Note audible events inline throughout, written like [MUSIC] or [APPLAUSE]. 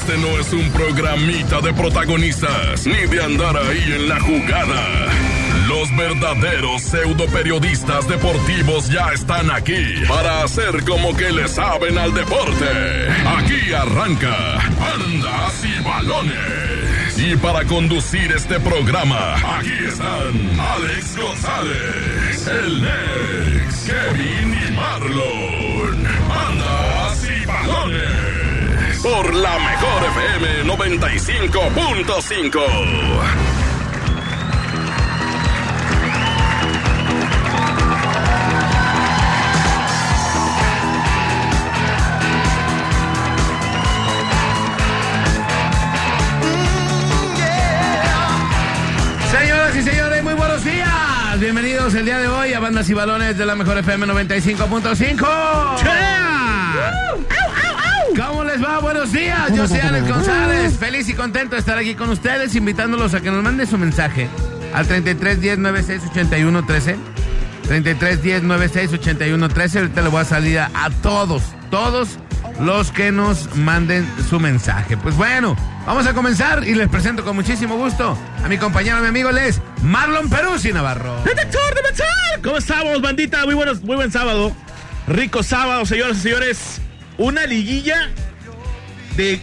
Este no es un programita de protagonistas, ni de andar ahí en la jugada. Los verdaderos pseudo periodistas deportivos ya están aquí para hacer como que le saben al deporte. Aquí arranca Andas y Balones. Y para conducir este programa, aquí están Alex González, el Nex, Kevin y Marlon. Andas y Balones. Por la mejor FM 95.5. Señoras y señores, muy buenos días. Bienvenidos el día de hoy a Bandas y Balones de la Mejor FM 95.5. ¿Cómo les va? Buenos días. Yo soy Alex González. Feliz y contento de estar aquí con ustedes, invitándolos a que nos manden su mensaje al 33 10 96 81 13. 33 10 96 81 13. Ahorita le voy a salir a, a todos, todos los que nos manden su mensaje. Pues bueno, vamos a comenzar y les presento con muchísimo gusto a mi compañero, mi amigo Les, Marlon Peruzzi Navarro. ¡Detector de metal! ¿Cómo estamos, bandita? Muy, buenos, muy buen sábado. Rico sábado, señoras y señores. Una liguilla de,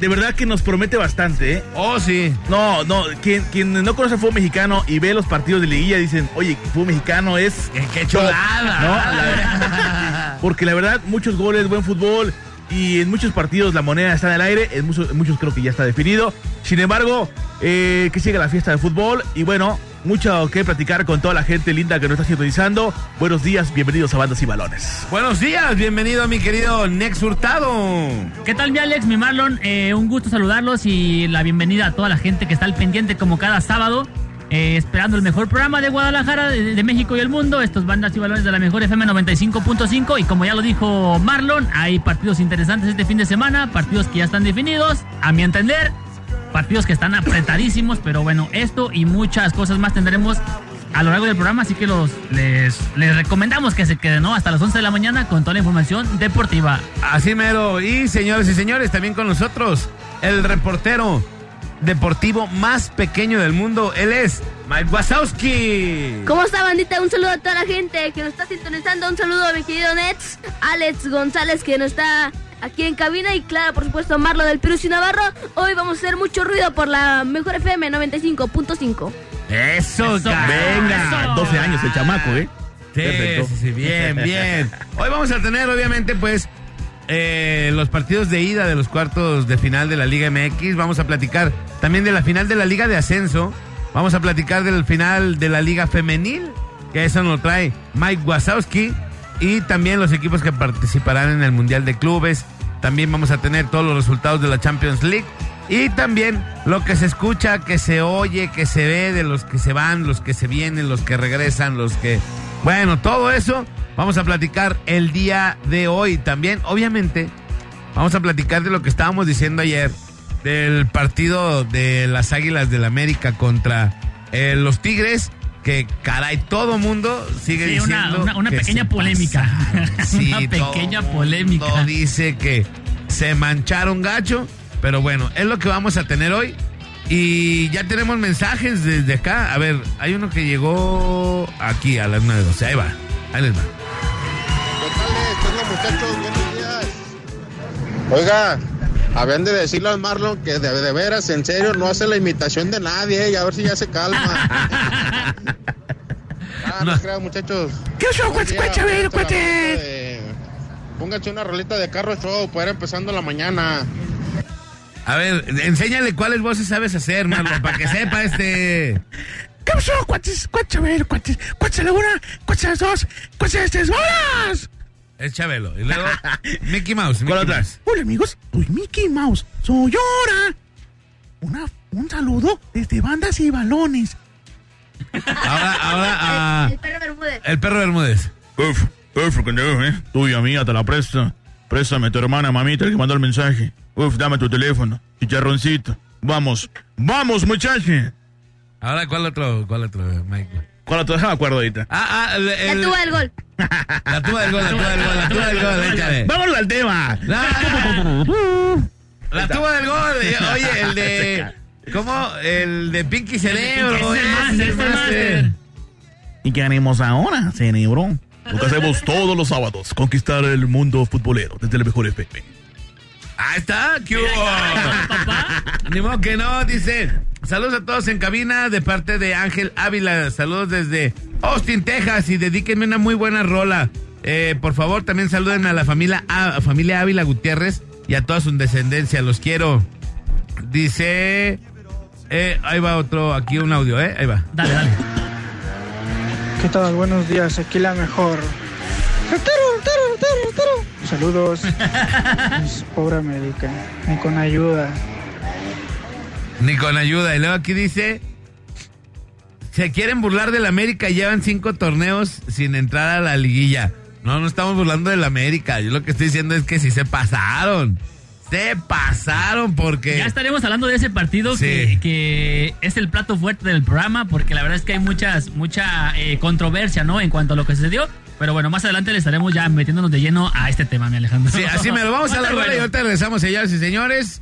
de verdad que nos promete bastante, ¿eh? Oh, sí. No, no, quien, quien no conoce el fútbol mexicano y ve los partidos de liguilla dicen, oye, el fútbol mexicano es... ¡Qué, qué top", chulada! ¿no? La- [LAUGHS] porque la verdad, muchos goles, buen fútbol y en muchos partidos la moneda está en el aire, en muchos, en muchos creo que ya está definido. Sin embargo, eh, que siga la fiesta de fútbol y bueno, mucho que platicar con toda la gente linda que nos está sintonizando. Buenos días, bienvenidos a Bandas y Balones. Buenos días, bienvenido mi querido Nex Hurtado. ¿Qué tal, mi Alex, mi Marlon? Eh, un gusto saludarlos y la bienvenida a toda la gente que está al pendiente como cada sábado, eh, esperando el mejor programa de Guadalajara, de, de México y el mundo. Estos bandas y balones de la mejor FM 95.5 y como ya lo dijo Marlon, hay partidos interesantes este fin de semana, partidos que ya están definidos, a mi entender, partidos que están apretadísimos, pero bueno, esto y muchas cosas más tendremos a lo largo del programa, así que los les, les recomendamos que se queden ¿no? hasta las 11 de la mañana con toda la información deportiva. Así mero. Y señores y señores, también con nosotros, el reportero deportivo más pequeño del mundo. Él es Mike Wazowski. ¿Cómo está, bandita? Un saludo a toda la gente que nos está sintonizando. Un saludo a mi querido Nets, Alex González, que nos está aquí en cabina. Y claro, por supuesto, Marlo del Perú y Navarro. Hoy vamos a hacer mucho ruido por la mejor FM 95.5. Eso, Eso. Venga, Eso. 12 años el chamaco, ¿eh? Sí, Perfecto. sí, sí, bien, bien. Hoy vamos a tener, obviamente, pues, eh, los partidos de ida de los cuartos de final de la Liga MX. Vamos a platicar también de la final de la Liga de Ascenso. Vamos a platicar del final de la Liga Femenil, que eso nos trae Mike Wazowski. Y también los equipos que participarán en el Mundial de Clubes. También vamos a tener todos los resultados de la Champions League. Y también lo que se escucha, que se oye, que se ve de los que se van, los que se vienen, los que regresan, los que... Bueno, todo eso vamos a platicar el día de hoy. También, obviamente, vamos a platicar de lo que estábamos diciendo ayer, del partido de las Águilas del América contra eh, los Tigres, que caray, todo mundo sigue Sí, una- diciendo... una- una que pequeña se polémica. [LAUGHS] Sí, Una todo pequeña mundo polémica. Dice que se mancharon gacho, pero bueno, es lo que vamos a tener hoy. Y ya tenemos mensajes desde acá. A ver, hay uno que llegó aquí a las 9.12. Ahí va. Ahí les va. ¿Qué tal, muchachos? Buenos días. Oiga, habían de decirle al Marlon que de, de veras, en serio, no hace la imitación de nadie, y a ver si ya se calma. ah, no, No. crean, muchachos. ¿Qué show, cuate, cuate, pónganse cuate? una rolita de carro show para ir empezando la mañana. A ver, enséñale cuáles voces sabes hacer, Marlon, para que sepa este. ¿Qué pasó, cuates? Cuates, a ver, cuates. Cuates a la una, cuates a las dos, cuates a las tres. Es Chabelo. Y luego, [LAUGHS] Mickey Mouse. ¿Cuál Mickey otra? Mouse. Hola, amigos. Soy Mickey Mouse. Soy ahora. Una, un saludo desde bandas y balones. Ahora, ahora, ah, El perro Bermúdez. el perro Bermúdez. Uf, uf, pendejo, ¿eh? Tuya, mía, te la presto. Préstame tu hermana, mamita, el que mandó el mensaje. Uf, dame tu teléfono. Chicharroncito. Vamos. ¡Vamos, muchacho! Ahora, ¿cuál otro, cuál otro, Mike? ¿Cuál otro? Déjame acuerdo ahorita. Ah, ah, el, La tuba del gol. [LAUGHS] La tuba del gol, la tuba del gol, la tuba del gol, échale. ¡Vámonos al tema! La, la [LAUGHS] tuba del gol. eh, Oye, el de. [LAUGHS] ¿Cómo? El de Pinky Cerebro. Es el máster. ¿Y qué haremos ahora, cerebro? Lo que hacemos todos los sábados, conquistar el mundo futbolero desde el mejor FM. Ahí está, ¿qué hubo? Ni modo que no, dice. Saludos a todos en cabina de parte de Ángel Ávila. Saludos desde Austin, Texas. Y dedíquenme una muy buena rola. Eh, por favor, también saluden a la familia, a, familia Ávila Gutiérrez y a toda su descendencia. Los quiero. Dice. eh, ahí va otro, aquí un audio, ¿eh? Ahí va. Dale, dale. ¿Qué tal? Buenos días, aquí la mejor. Saludos. [LAUGHS] Es pobre América, ni con ayuda. Ni con ayuda. Y luego aquí dice. Se quieren burlar del América y llevan cinco torneos sin entrar a la liguilla. No, no estamos burlando del América. Yo lo que estoy diciendo es que si se pasaron. Se pasaron porque. Ya estaremos hablando de ese partido Sí. que, que es el plato fuerte del programa, porque la verdad es que hay muchas, mucha eh, controversia, ¿no? En cuanto a lo que sucedió. Pero bueno, más adelante le estaremos ya metiéndonos de lleno a este tema, mi Alejandro. Sí, así me lo vamos a [LAUGHS] la Bueno, y ahorita regresamos, señores y señores.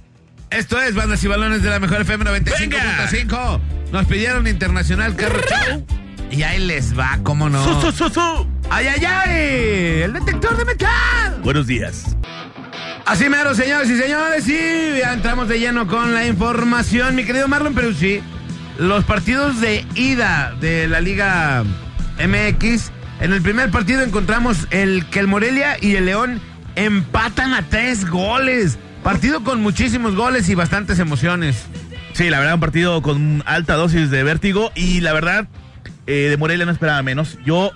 Esto es Bandas y Balones de la Mejor FM 95.5. Nos pidieron Internacional Carro Show. Y ahí les va, ¿cómo no? Su, su, su, su. ¡Ay, ay, ay! ¡El detector de metal! Buenos días. Así mero, señores y señores, y ya entramos de lleno con la información. Mi querido Marlon Peruzzi, los partidos de ida de la Liga MX, en el primer partido encontramos el que el Morelia y el León empatan a tres goles. Partido con muchísimos goles y bastantes emociones. Sí, la verdad, un partido con alta dosis de vértigo y la verdad, eh, de Morelia no esperaba menos. Yo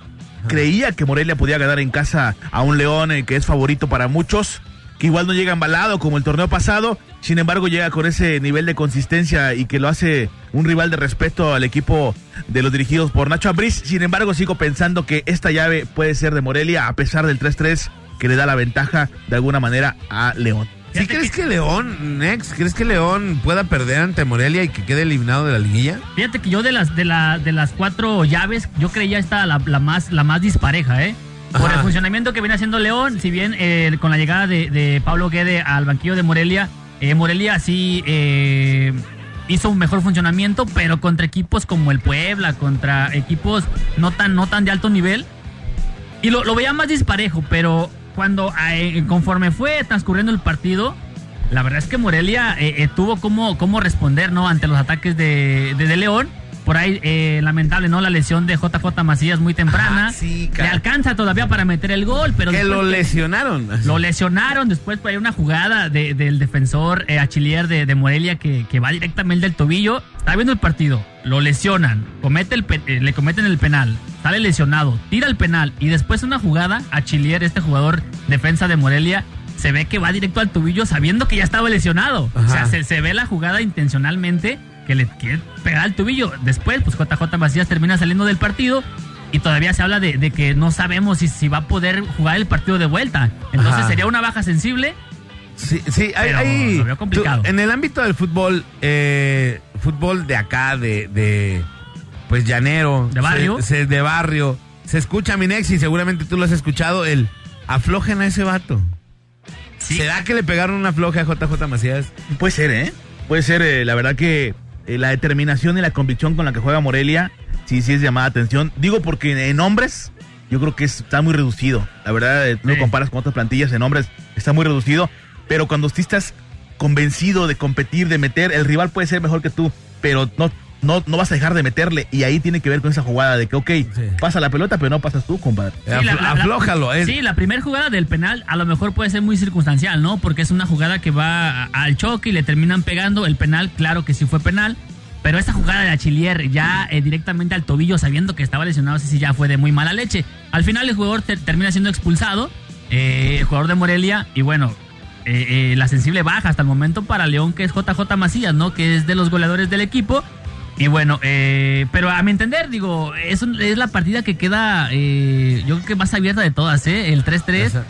creía que Morelia podía ganar en casa a un León eh, que es favorito para muchos, que igual no llega embalado como el torneo pasado, sin embargo llega con ese nivel de consistencia y que lo hace un rival de respeto al equipo de los dirigidos por Nacho Ambriz. Sin embargo, sigo pensando que esta llave puede ser de Morelia a pesar del 3-3 que le da la ventaja de alguna manera a León. ¿Sí crees que León, Nex, crees que León pueda perder ante Morelia y que quede eliminado de la liguilla? Fíjate que yo de las de la de las cuatro llaves, yo creía esta la, la más la más dispareja, ¿eh? Por Ajá. el funcionamiento que viene haciendo León, si bien eh, con la llegada de, de Pablo Guede al banquillo de Morelia, eh, Morelia sí eh, hizo un mejor funcionamiento, pero contra equipos como el Puebla, contra equipos no tan no tan de alto nivel, y lo, lo veía más disparejo, pero cuando eh, conforme fue transcurriendo el partido, la verdad es que Morelia eh, eh, tuvo cómo, cómo responder ¿no? ante los ataques de, de León. Por ahí, eh, lamentable, ¿no? La lesión de JJ Macías muy temprana. Ah, sí, Le alcanza todavía para meter el gol, pero Que lo lesionaron. lo lesionaron. Después por ahí una jugada de- del defensor eh, Achillier de, de Morelia que, que va directamente del tobillo. Está viendo el partido, lo lesionan, comete el eh, le cometen el penal, sale lesionado, tira el penal y después una jugada, Achillier, este jugador defensa de Morelia, se ve que va directo al tobillo sabiendo que ya estaba lesionado. O sea, se ve la jugada intencionalmente que le quiere pegar al tobillo. Después, pues JJ Macías termina saliendo del partido y todavía se habla de, de que no sabemos si, si va a poder jugar el partido de vuelta. Entonces Ajá. sería una baja sensible. Sí, sí, hay, Pero hay- lo veo complicado. tú- en el ámbito del fútbol, eh, fútbol de acá, de, de pues llanero, ¿De barrio? se- se- de barrio, se escucha mi y seguramente tú lo has escuchado, el aflojen a ese vato. ¿Será que le pegaron una floja a JJ Macías? Puede ser, ¿eh? Puede ser, eh, la verdad que eh, la determinación y la convicción con la que juega Morelia, sí, sí es llamada atención. Digo porque en hombres, yo creo que es- está muy reducido. La verdad, eh, lo Sí. comparas con otras plantillas, en hombres está muy reducido. Pero cuando tú estás convencido de competir, de meter, el rival puede ser mejor que tú, pero no, no, no vas a dejar de meterle. Y ahí tiene que ver con esa jugada de que, ok, pasa la pelota, pero no pasas tú, compadre. Sí, la- la- la- aflójalo. es- Sí, la primera jugada del penal a lo mejor puede ser muy circunstancial, ¿no? Porque es una jugada que va al choque y le terminan pegando. El penal, claro que sí fue penal. Pero esta jugada de Achillier ya eh, directamente al tobillo, sabiendo que estaba lesionado, sí, sí, ya fue de muy mala leche. Al final el jugador ter- termina siendo expulsado, eh, el jugador de Morelia, y bueno, eh, eh, la sensible baja hasta el momento para León, que es JJ Macías, ¿no? Que es de los goleadores del equipo. Y bueno, eh, pero a mi entender, digo, es, es la partida que queda, eh, yo creo que más abierta de todas, ¿eh? El 3-3. Esa.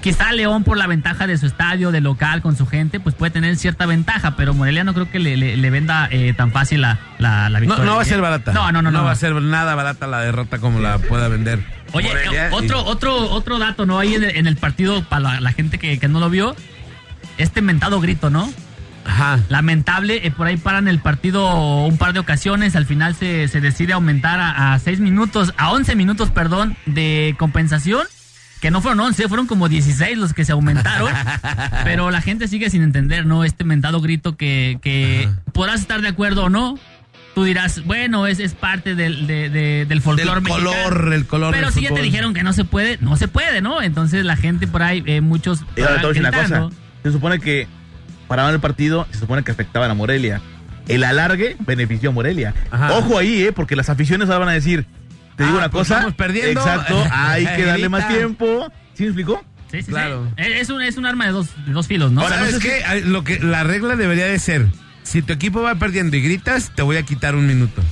Quizá León, por la ventaja de su estadio, de local, con su gente, pues puede tener cierta ventaja, pero Morelia no creo que le, le- le venda eh, tan fácil la, la, la No, victoria. no va a ser barata. No, no, no. no, va a ser nada barata la derrota como la pueda vender. Oye, Morelia eh, y- otro, otro, otro dato, ¿no? Ahí en el, en el partido, para la, la gente que, que no lo vio, este mentado grito, ¿no? Ajá. Lamentable, eh, por ahí paran el partido un par de ocasiones, al final se, se decide aumentar a, a 6 minutos, a 11 minutos, perdón, de compensación, que no fueron 11, fueron como 16 los que se aumentaron, [LAUGHS] pero la gente sigue sin entender, ¿no? Este mentado grito que, que podrás estar de acuerdo o no. Tú dirás, bueno, es, es parte del, de- de- del folclore mexicano. color, el color Pero del si ya te dijeron que no se puede, no se puede, ¿no? Entonces la gente por ahí, eh, muchos... Y ahora te voy a decir una gritando. cosa. Se supone que paraban el partido, se supone que afectaban a Morelia. El alargue benefició a Morelia. Ajá. Ojo ahí, ¿eh? Porque las aficiones ahora van a decir, te digo Ah, una pues cosa. vamos perdiendo. Exacto, hay que darle más tiempo. ¿Sí me explicó? Sí, sí, Claro. sí. Eh, Es un, es un arma de dos, de dos filos, ¿no? Ahora, O sea, ¿sabes qué? Lo que, la regla debería de ser, si tu equipo va perdiendo y gritas, te voy a quitar un minuto.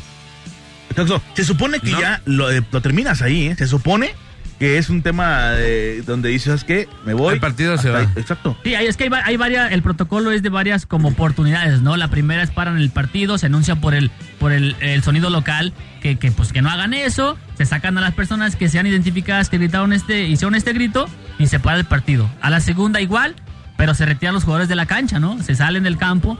Exacto. Se supone que ¿No? ya lo, eh, lo terminas ahí, ¿eh? Se supone que es un tema eh, donde dices, ¿sabes qué? Me voy. El partido se va. ahí. Exacto. Sí, hay- es que hay, hay varias, el protocolo es de varias como oportunidades, ¿no? La primera es paran el partido, se anuncia por el, por el, el sonido local que, que, pues que no hagan eso, se sacan a las personas que sean identificadas que gritaron este, hicieron este grito y se para el partido. A la segunda igual, pero se retiran los jugadores de la cancha, ¿no? Se salen del campo.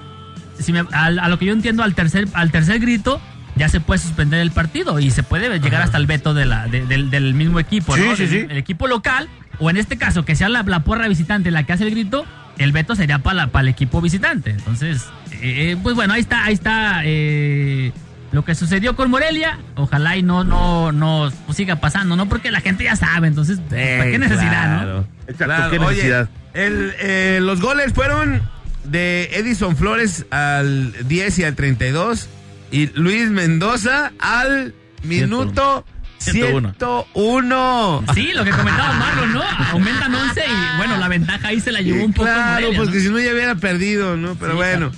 Si me- a, a lo que yo entiendo, al tercer, al tercer grito ya se puede suspender el partido y se puede llegar hasta el veto de la, de- del, del mismo equipo, Sí, ¿no? sí, sí. El equipo local, o en este caso, que sea la, la porra visitante la que hace el grito, el veto sería para el equipo visitante. Entonces, eh, pues bueno, ahí está, ahí está eh, lo que sucedió con Morelia. Ojalá y no, no, no pues, siga pasando, ¿no? Porque la gente ya sabe, entonces, ¿para qué necesidad, no? Claro. Exacto, Claro. qué Oye, el, eh, los goles fueron de Edison Flores al 10 y al 32 y Luis Mendoza al minuto 101. 101. Sí, lo que comentaba Marlon, ¿no? Aumentan 11 y bueno, la ventaja ahí se la llevó un poco Claro, Morelia, porque ¿no? si no ya hubiera perdido, ¿no? Pero Sí, bueno.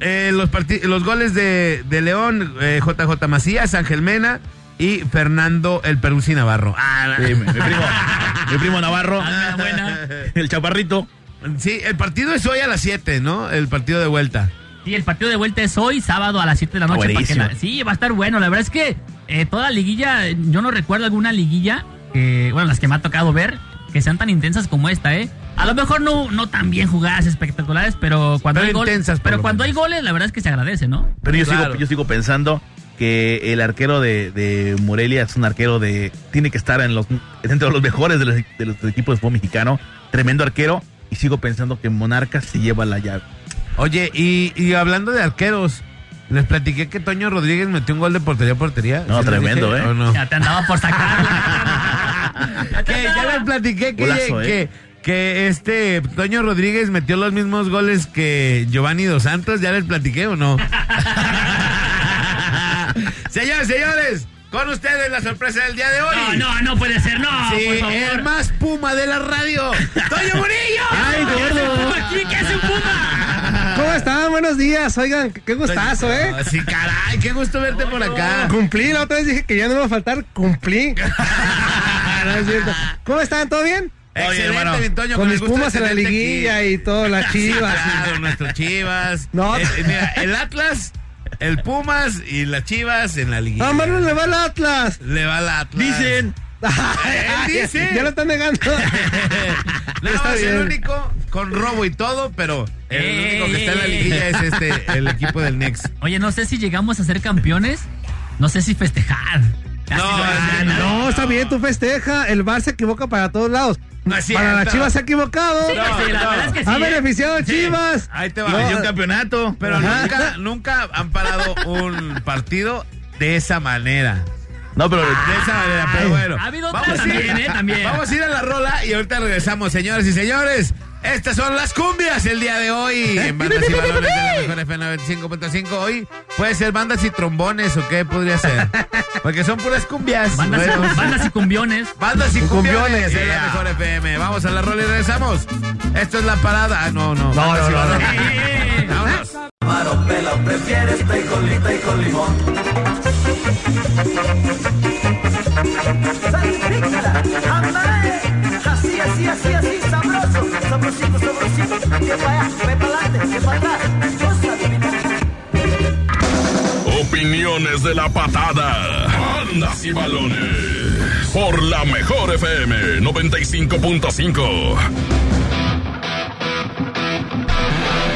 Eh, los, goles de, de León, eh, JJ Macías, Ángel Mena y Fernando el Peruzzi Navarro. Ah, Sí, mi, mi primo, mi primo Navarro, Ah, buena. el chaparrito. sí, el partido es hoy a las 7, ¿no? El partido de vuelta. Sí, el partido de vuelta es hoy, sábado a las 7 de la Ah, noche. para que la- sí, va a estar bueno. La verdad es que eh, toda la liguilla, yo no recuerdo alguna liguilla, que, bueno, las que me ha tocado ver, que sean tan intensas como esta, ¿eh? A lo mejor no, no tan bien jugadas, espectaculares, pero cuando Pero hay goles. Pero cuando hay goles, la verdad es que se agradece, ¿no? Pero yo, Claro. sigo, yo sigo pensando que el arquero de, de Morelia es un arquero de. Tiene que estar en los, dentro de los mejores de los, de los equipos de fútbol mexicano. Tremendo arquero. Y sigo pensando que Monarcas se lleva la llave. Oye, y, y hablando de arqueros, les platiqué que Toño Rodríguez metió un gol de portería a portería. No, ¿Sí les tremendo, dije ¿eh? o no? Ya te andaba por sacar. [LAUGHS] que ya les platiqué que, Golazo, que, ¿eh? que este Toño Rodríguez metió los mismos goles que Giovanni Dos Santos. ¿Ya les platiqué o no? [LAUGHS] señores, señores, con ustedes la sorpresa del día de hoy. No, no, no puede ser, no, Sí, por favor. el más puma de la radio, Toño Murillo. [LAUGHS] ¡Ay, gordo! ¿Aquí qué hace un puma? ¿Cómo están? Buenos días. Oigan, qué gustazo, ¿eh? Sí, caray, qué gusto verte por acá. Cumplí, la otra vez dije que ya no me va a faltar, cumplí. [LAUGHS] [LAUGHS] No es cierto. ¿Cómo están? ¿Todo bien? Excelente, hermano. Toño, Con el mis pumas en la aquí. liguilla y todo, las chivas. Claro, nuestros chivas. No. Eh, eh, mira, el Atlas, el Pumas y las chivas en la liguilla. ¡Ah, Marlon le va al Atlas! Le va al Atlas. Dicen. Él dice. Ya lo están negando. [LAUGHS] No, Está es el bien. único con robo y todo, pero el Ey, único que está en la ey. liguilla es este, el equipo del Next. Oye, no sé si llegamos a ser campeones, no sé si festejar. Casi No, lo ganan. No, está bien, tú festeja. El Bar se equivoca para todos lados. No es para las chivas se ha equivocado. Sí, sí, la verdad es que sí. ha ¿eh? beneficiado a Chivas. Ahí te va. No, un campeonato. pero Ajá. nunca, nunca han parado un partido de esa manera. No, pero. De esa manera, pero bueno. Ha habido Vamos otras a ir- también, ¿eh? También. Vamos a ir a la rola y ahorita regresamos, señores y señores. Estas son las cumbias el día de hoy en bandas y balones de la mejor FM 95.5. Hoy puede ser bandas y trombones o qué podría ser. Porque son puras cumbias. Bandas, Bueno, y, bandas y cumbiones. bandas y cumbiones, en la yeah. mejor FM. Vamos a la rola y regresamos. Esto es la parada. Ah, no, no. No, no, no, balones. Eh, Vámonos. Ándale, Opiniones de la patada. Bandas y balones. Por la mejor FM 95.5.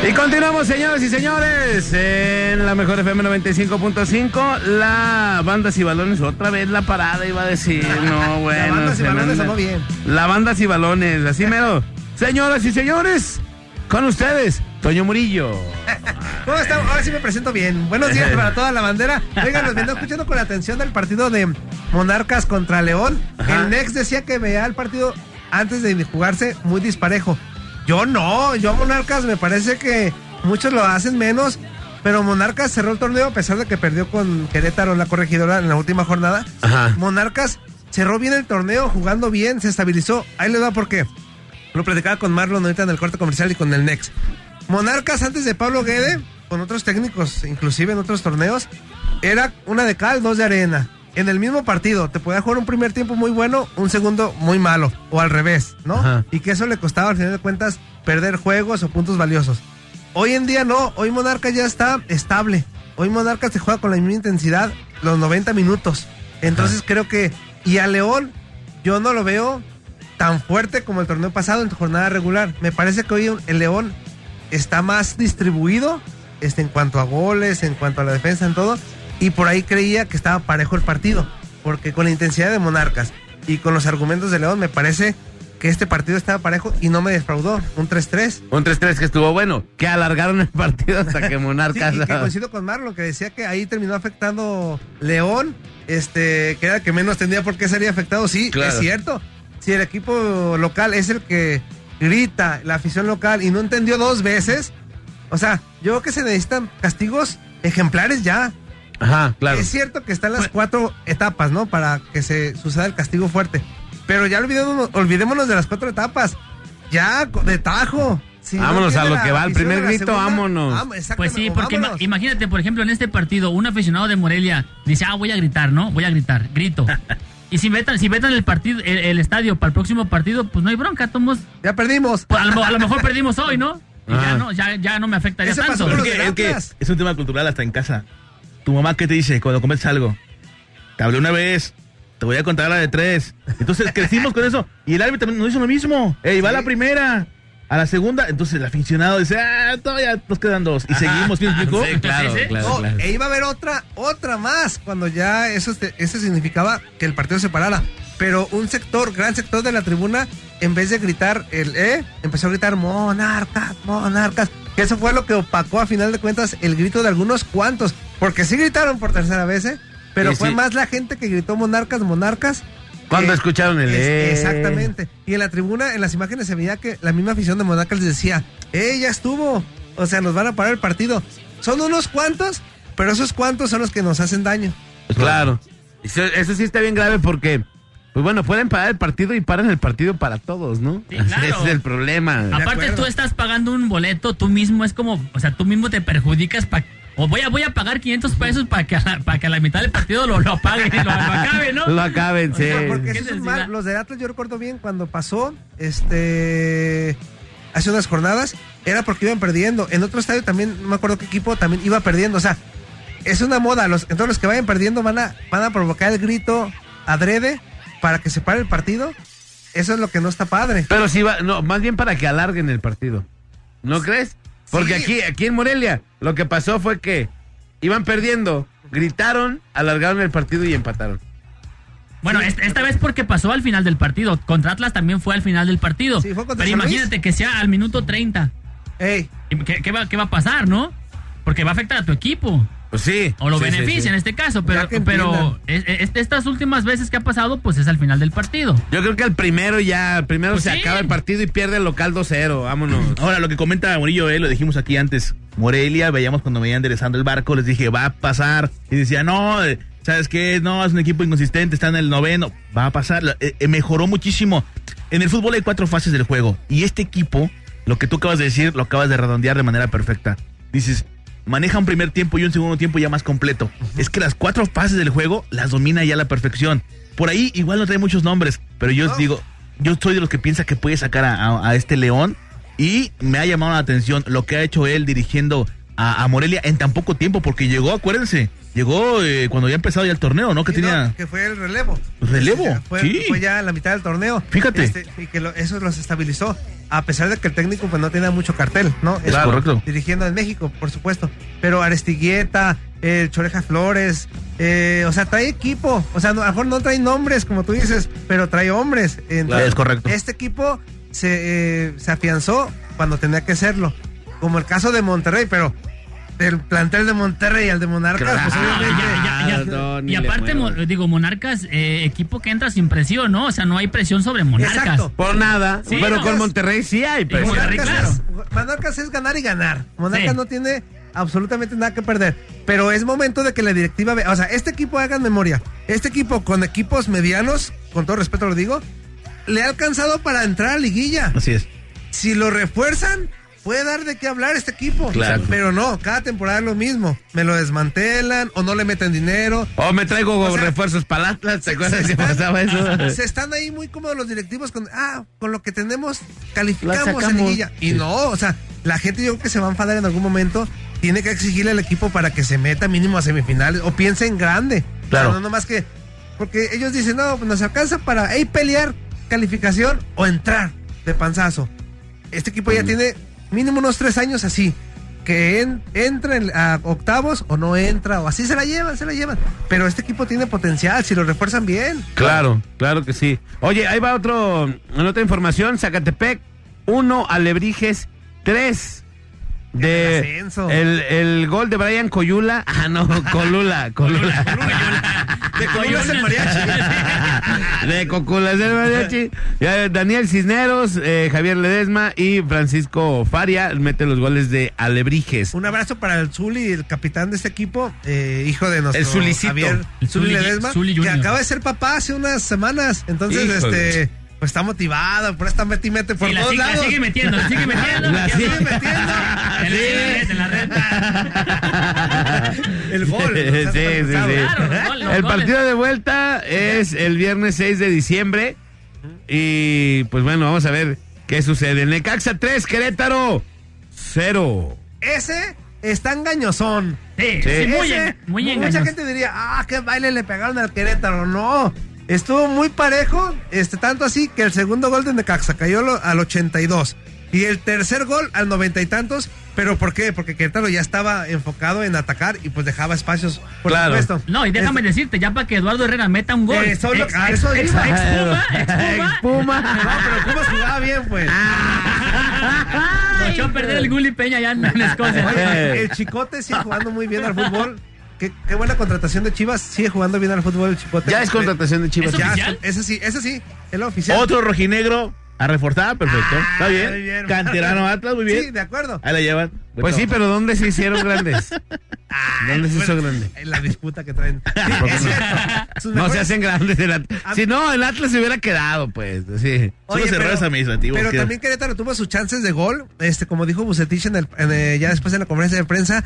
Y continuamos, señores y señores, en la mejor FM 95.5, la bandas y balones, otra vez la parada iba a decir, [LAUGHS] no, bueno. bandas y balones sonó bien. La bandas y balones, así [LAUGHS] mero. Señoras y señores, con ustedes, Toño Murillo. [LAUGHS] ¿Cómo están? Ahora sí me presento bien. Buenos días para toda la bandera. Oigan, los vengo escuchando con atención del partido de Monarcas contra León. Ajá. El Nex decía que veía el partido antes de jugarse muy disparejo. Yo no, yo a Monarcas me parece que muchos lo hacen menos. Pero Monarcas cerró el torneo a pesar de que perdió con Querétaro la corregidora en la última jornada. Ajá. Monarcas cerró bien el torneo, jugando bien, se estabilizó. Ahí le va por qué. Lo platicaba con Marlon ahorita en el corte comercial y con el Nex. Monarcas antes de Pablo Guede, con otros técnicos, inclusive en otros torneos, era una de cal, dos de arena. En el mismo partido, te podía jugar un primer tiempo muy bueno, un segundo muy malo, o al revés, ¿no? Ajá. Y que eso le costaba al final de cuentas perder juegos o puntos valiosos. Hoy en día no, hoy Monarcas ya está estable. Hoy Monarcas se juega con la misma intensidad los 90 minutos. Entonces creo que, y a León, yo no lo veo tan fuerte como el torneo pasado en jornada regular. Me parece que hoy el León está más distribuido este, en cuanto a goles, en cuanto a la defensa, en todo. Y por ahí creía que estaba parejo el partido. Porque con la intensidad de Monarcas y con los argumentos de León, me parece que este partido estaba parejo y no me defraudó. Un 3-3. Un 3-3 que estuvo bueno, que alargaron el partido hasta que [LAUGHS] Sí, Monarcas... y que coincido con Marlon, que decía que ahí terminó afectando León, este, que era el que menos tendría por qué sería afectado. Sí, Claro. es cierto. Si el equipo local es el que grita, la afición local, y no entendió dos veces, o sea, yo creo que se necesitan castigos ejemplares ya. Ajá, claro. Es cierto que están las cuatro etapas, ¿no? Para que se suceda el castigo fuerte. Pero ya olvidémonos, olvidémonos de las cuatro etapas. Ya, de tajo. Si no Vámonos a lo que va, el primer grito, segunda, vámonos. Pues sí, porque vámonos. imagínate, por ejemplo, en este partido, un aficionado de Morelia dice, ah, voy a gritar, ¿no? Voy a gritar, grito. [LAUGHS] y si vetan, si vetan el partido, el, el estadio para el próximo partido, pues no hay bronca, tomos. Ya perdimos. Pues, a, lo, a lo mejor perdimos hoy, ¿no? Y ya Ajá. no, ya, ya no me afectaría Eso pasó tanto. con los Es que, del es que Atlas. es un tema cultural hasta en casa. Tu mamá, ¿qué te dice cuando comes algo? Te hablé una vez, te voy a contar la de tres. Entonces crecimos con eso. Y el árbitro también nos hizo lo mismo. Ey, va a la primera, a la segunda. Entonces el aficionado dice, ah, todavía nos quedan dos. Y seguimos, ¿me explicó? Sí, claro, Sí, sí. claro, No, claro. e iba a haber otra, otra más, cuando ya eso, eso significaba que el partido se parara. Pero un sector, gran sector de la tribuna, en vez de gritar el E, empezó a gritar monarcas, monarcas. Que eso fue lo que opacó a final de cuentas el grito de algunos cuantos. Porque sí gritaron por tercera vez, ¿eh? Pero Sí, fue sí. más la gente que gritó monarcas, monarcas. Cuando escucharon el es- E. Exactamente. Y en la tribuna, en las imágenes se veía que la misma afición de Monarcas les decía, ¡eh, ya estuvo! O sea, nos van a parar el partido. Son unos cuantos, pero esos cuantos son los que nos hacen daño. Claro. Eso, eso sí está bien grave porque, pues bueno, pueden parar el partido y paran el partido para todos, ¿no? Sí, claro. Ese [LAUGHS] es el problema. Aparte, tú estás pagando un boleto, tú mismo es como, o sea, tú mismo te perjudicas para. O voy a, voy a pagar 500 pesos para que, a la- para que a la mitad del partido lo, lo apague, lo, lo acabe, ¿no? Lo acaben, sí. Porque ¿Qué eso es mal- los de Atlas yo recuerdo bien cuando pasó, este, hace unas jornadas, era porque iban perdiendo. En otro estadio también, no me acuerdo qué equipo también iba perdiendo. O sea, es una moda. Los, entonces los que vayan perdiendo van a, van a provocar el grito adrede para que se pare el partido. Eso es lo que no está padre. Pero sí va, no, más bien para que alarguen el partido. ¿No crees? Porque Sí. aquí, aquí en Morelia, lo que pasó fue que iban perdiendo, gritaron, alargaron el partido y empataron. Bueno, esta, esta vez porque pasó al final del partido. Contra Atlas también fue al final del partido. Sí, fue contra Pero San Luis. imagínate que sea al minuto 30. Ey, ¿Y ¿Qué, qué va, ¿Qué va a pasar, no? Porque va a afectar a tu equipo. Pues sí. O lo Sí, beneficia sí. en este caso. Pero, pero es- es- estas últimas veces que ha pasado, pues es al final del partido. Yo creo que el primero ya, el primero Pues se sí. acaba el partido y pierde el local 2-0. Vámonos. [CLEARS THROAT] Ahora, lo que comenta Murillo, eh, lo dijimos aquí antes. Morelia, veíamos cuando veía enderezando el barco, les dije, va a pasar. Y decía, no, eh, ¿sabes qué? No, es un equipo inconsistente, está en el noveno. Va a pasar. Eh, eh, mejoró muchísimo. En el fútbol hay cuatro fases del juego. Y este equipo, lo que tú acabas de decir, lo acabas de redondear de manera perfecta. Dices, maneja un primer tiempo y un segundo tiempo ya más completo. Es que las cuatro fases del juego las domina ya a la perfección. Por ahí igual no trae muchos nombres, pero yo os digo, yo soy de los que piensa que puede sacar a, a- a este León y me ha llamado la atención lo que ha hecho él dirigiendo a, a Morelia en tan poco tiempo, porque llegó, acuérdense, llegó eh, cuando ya empezado ya el torneo, ¿no? Que sí, no, tenía... que fue el relevo. ¿Relevo? Fue, Sí. fue ya la mitad del torneo. Fíjate. Este, y que lo- eso los estabilizó. A pesar de que el técnico pues no tiene mucho cartel, ¿no? Es correcto. Dirigiendo en México, por supuesto. Pero Arestigueta, el Choreja Flores, eh, o sea, trae equipo. O sea, no- a lo mejor no trae nombres, como tú dices, pero trae hombres. Entonces, Es correcto. Este equipo se, eh, se afianzó cuando tenía que serlo. Como el caso de Monterrey, pero del plantel de Monterrey al de Monarcas, pues Ah, obviamente. ya, ya, ya. no, ni y aparte, mo- digo, Monarcas, eh, equipo que entra sin presión, ¿no? O sea, no hay presión sobre Monarcas. Exacto. Por nada. Sí, pero no. con Monterrey sí hay Y presión. Monterrey, Monarcas, claro. es, Monarcas es ganar y ganar. Monarcas Sí. no tiene absolutamente nada que perder. Pero es momento de que la directiva vea. O sea, este equipo hagan memoria. Este equipo con equipos medianos, con todo respeto lo digo, le ha alcanzado para entrar a liguilla. Así es. Si lo refuerzan, puede dar de qué hablar este equipo. Claro. Pero no, cada temporada es lo mismo. Me lo desmantelan o no le meten dinero. O me traigo O sea, refuerzos para Atlas. ¿Te acuerdas que están- pasaba eso? Se están ahí muy cómodos los directivos con, ah, con lo que tenemos, calificamos sacamos. liguilla. Y no, o sea, la gente yo creo que se va a enfadar en algún momento. Tiene que exigirle al equipo para que se meta mínimo a semifinales o piense en grande. Claro. O sea, no nomás que, porque ellos dicen, no, pues nos alcanza para ahí pelear calificación o entrar de panzazo. Este equipo ya tiene mínimo unos tres años así. Que en- entra en- a octavos o no entra, o así se la llevan, se la llevan. Pero este equipo tiene potencial si lo refuerzan bien. Claro, claro que sí. Oye, ahí va otro, en otra información. Zacatepec 1, Alebrijes 3. El De el, el gol de Brian Coyula. [LAUGHS] Ah, no, Colula, Colula. De Colula es el mariachi. [LAUGHS] de Cocula es el mariachi. Daniel Cisneros, eh, Javier Ledesma y Francisco Faria meten los goles de Alebrijes. Un abrazo para el Zuli, el capitán de este equipo, eh, hijo de nuestro El Zulicito. Javier El Zuli Zuli- Ledesma, Zuli que acaba de ser papá hace unas semanas. Entonces, Híjole. este, pues está motivado, por esta mete y mete por Sí, la, todos sigue, la lados. sigue metiendo, la sigue metiendo. [LAUGHS] La metiendo. sigue metiendo. [LAUGHS] En la- en la red, El gol. Sí, o sea, sí, sí, sí. Claro, los goles, los El goles. partido de vuelta es el viernes 6 de diciembre. Y pues bueno, vamos a ver qué sucede. Necaxa 3, Querétaro 0. Ese está engañosón. Sí, Sí. sí, muy, Ese, en- muy Mucha engañoso. gente diría, ah, qué baile le pegaron al Querétaro. No, estuvo muy parejo, este, tanto así que el segundo gol de Necaxa cayó al 82 y el tercer gol al noventa y tantos. ¿Pero por qué? Porque Querétaro ya estaba enfocado en atacar y pues dejaba espacios, por Claro. supuesto. No, y déjame Este, decirte, ya para que Eduardo Herrera meta un gol. Eso es lo- Ex- a ex- eso ex- iba. ex Puma, ex [LAUGHS] Puma. Puma. [LAUGHS] No, pero Pumas jugaba bien, pues. Lo echó a perder el Gulli Peña allá en, en Escocia. Oye, el Chicote sigue jugando muy bien al fútbol. Qué, qué buena contratación de Chivas. Sigue jugando bien al fútbol el Chicote. Ya es contratación de Chivas. ¿Eso? Ya, ese sí, ese sí, es lo oficial. Otro rojinegro a reforzar, perfecto. Está muy bien. bien. Canterano Atlas, muy bien. Sí, de acuerdo. Ahí la llevan. Pues sí, pero ¿dónde se hicieron [LAUGHS] grandes? ¿Dónde se hizo grande? En la disputa que traen. [LAUGHS] Sí, es no- cierto. Sus No se hacen grandes el Si no, el Atlas se hubiera quedado, pues. Sí. Son los errores administrativos Pero que- también Querétaro tuvo sus chances de gol. Este, como dijo Bucetich en el, en el- ya después en la conferencia de prensa,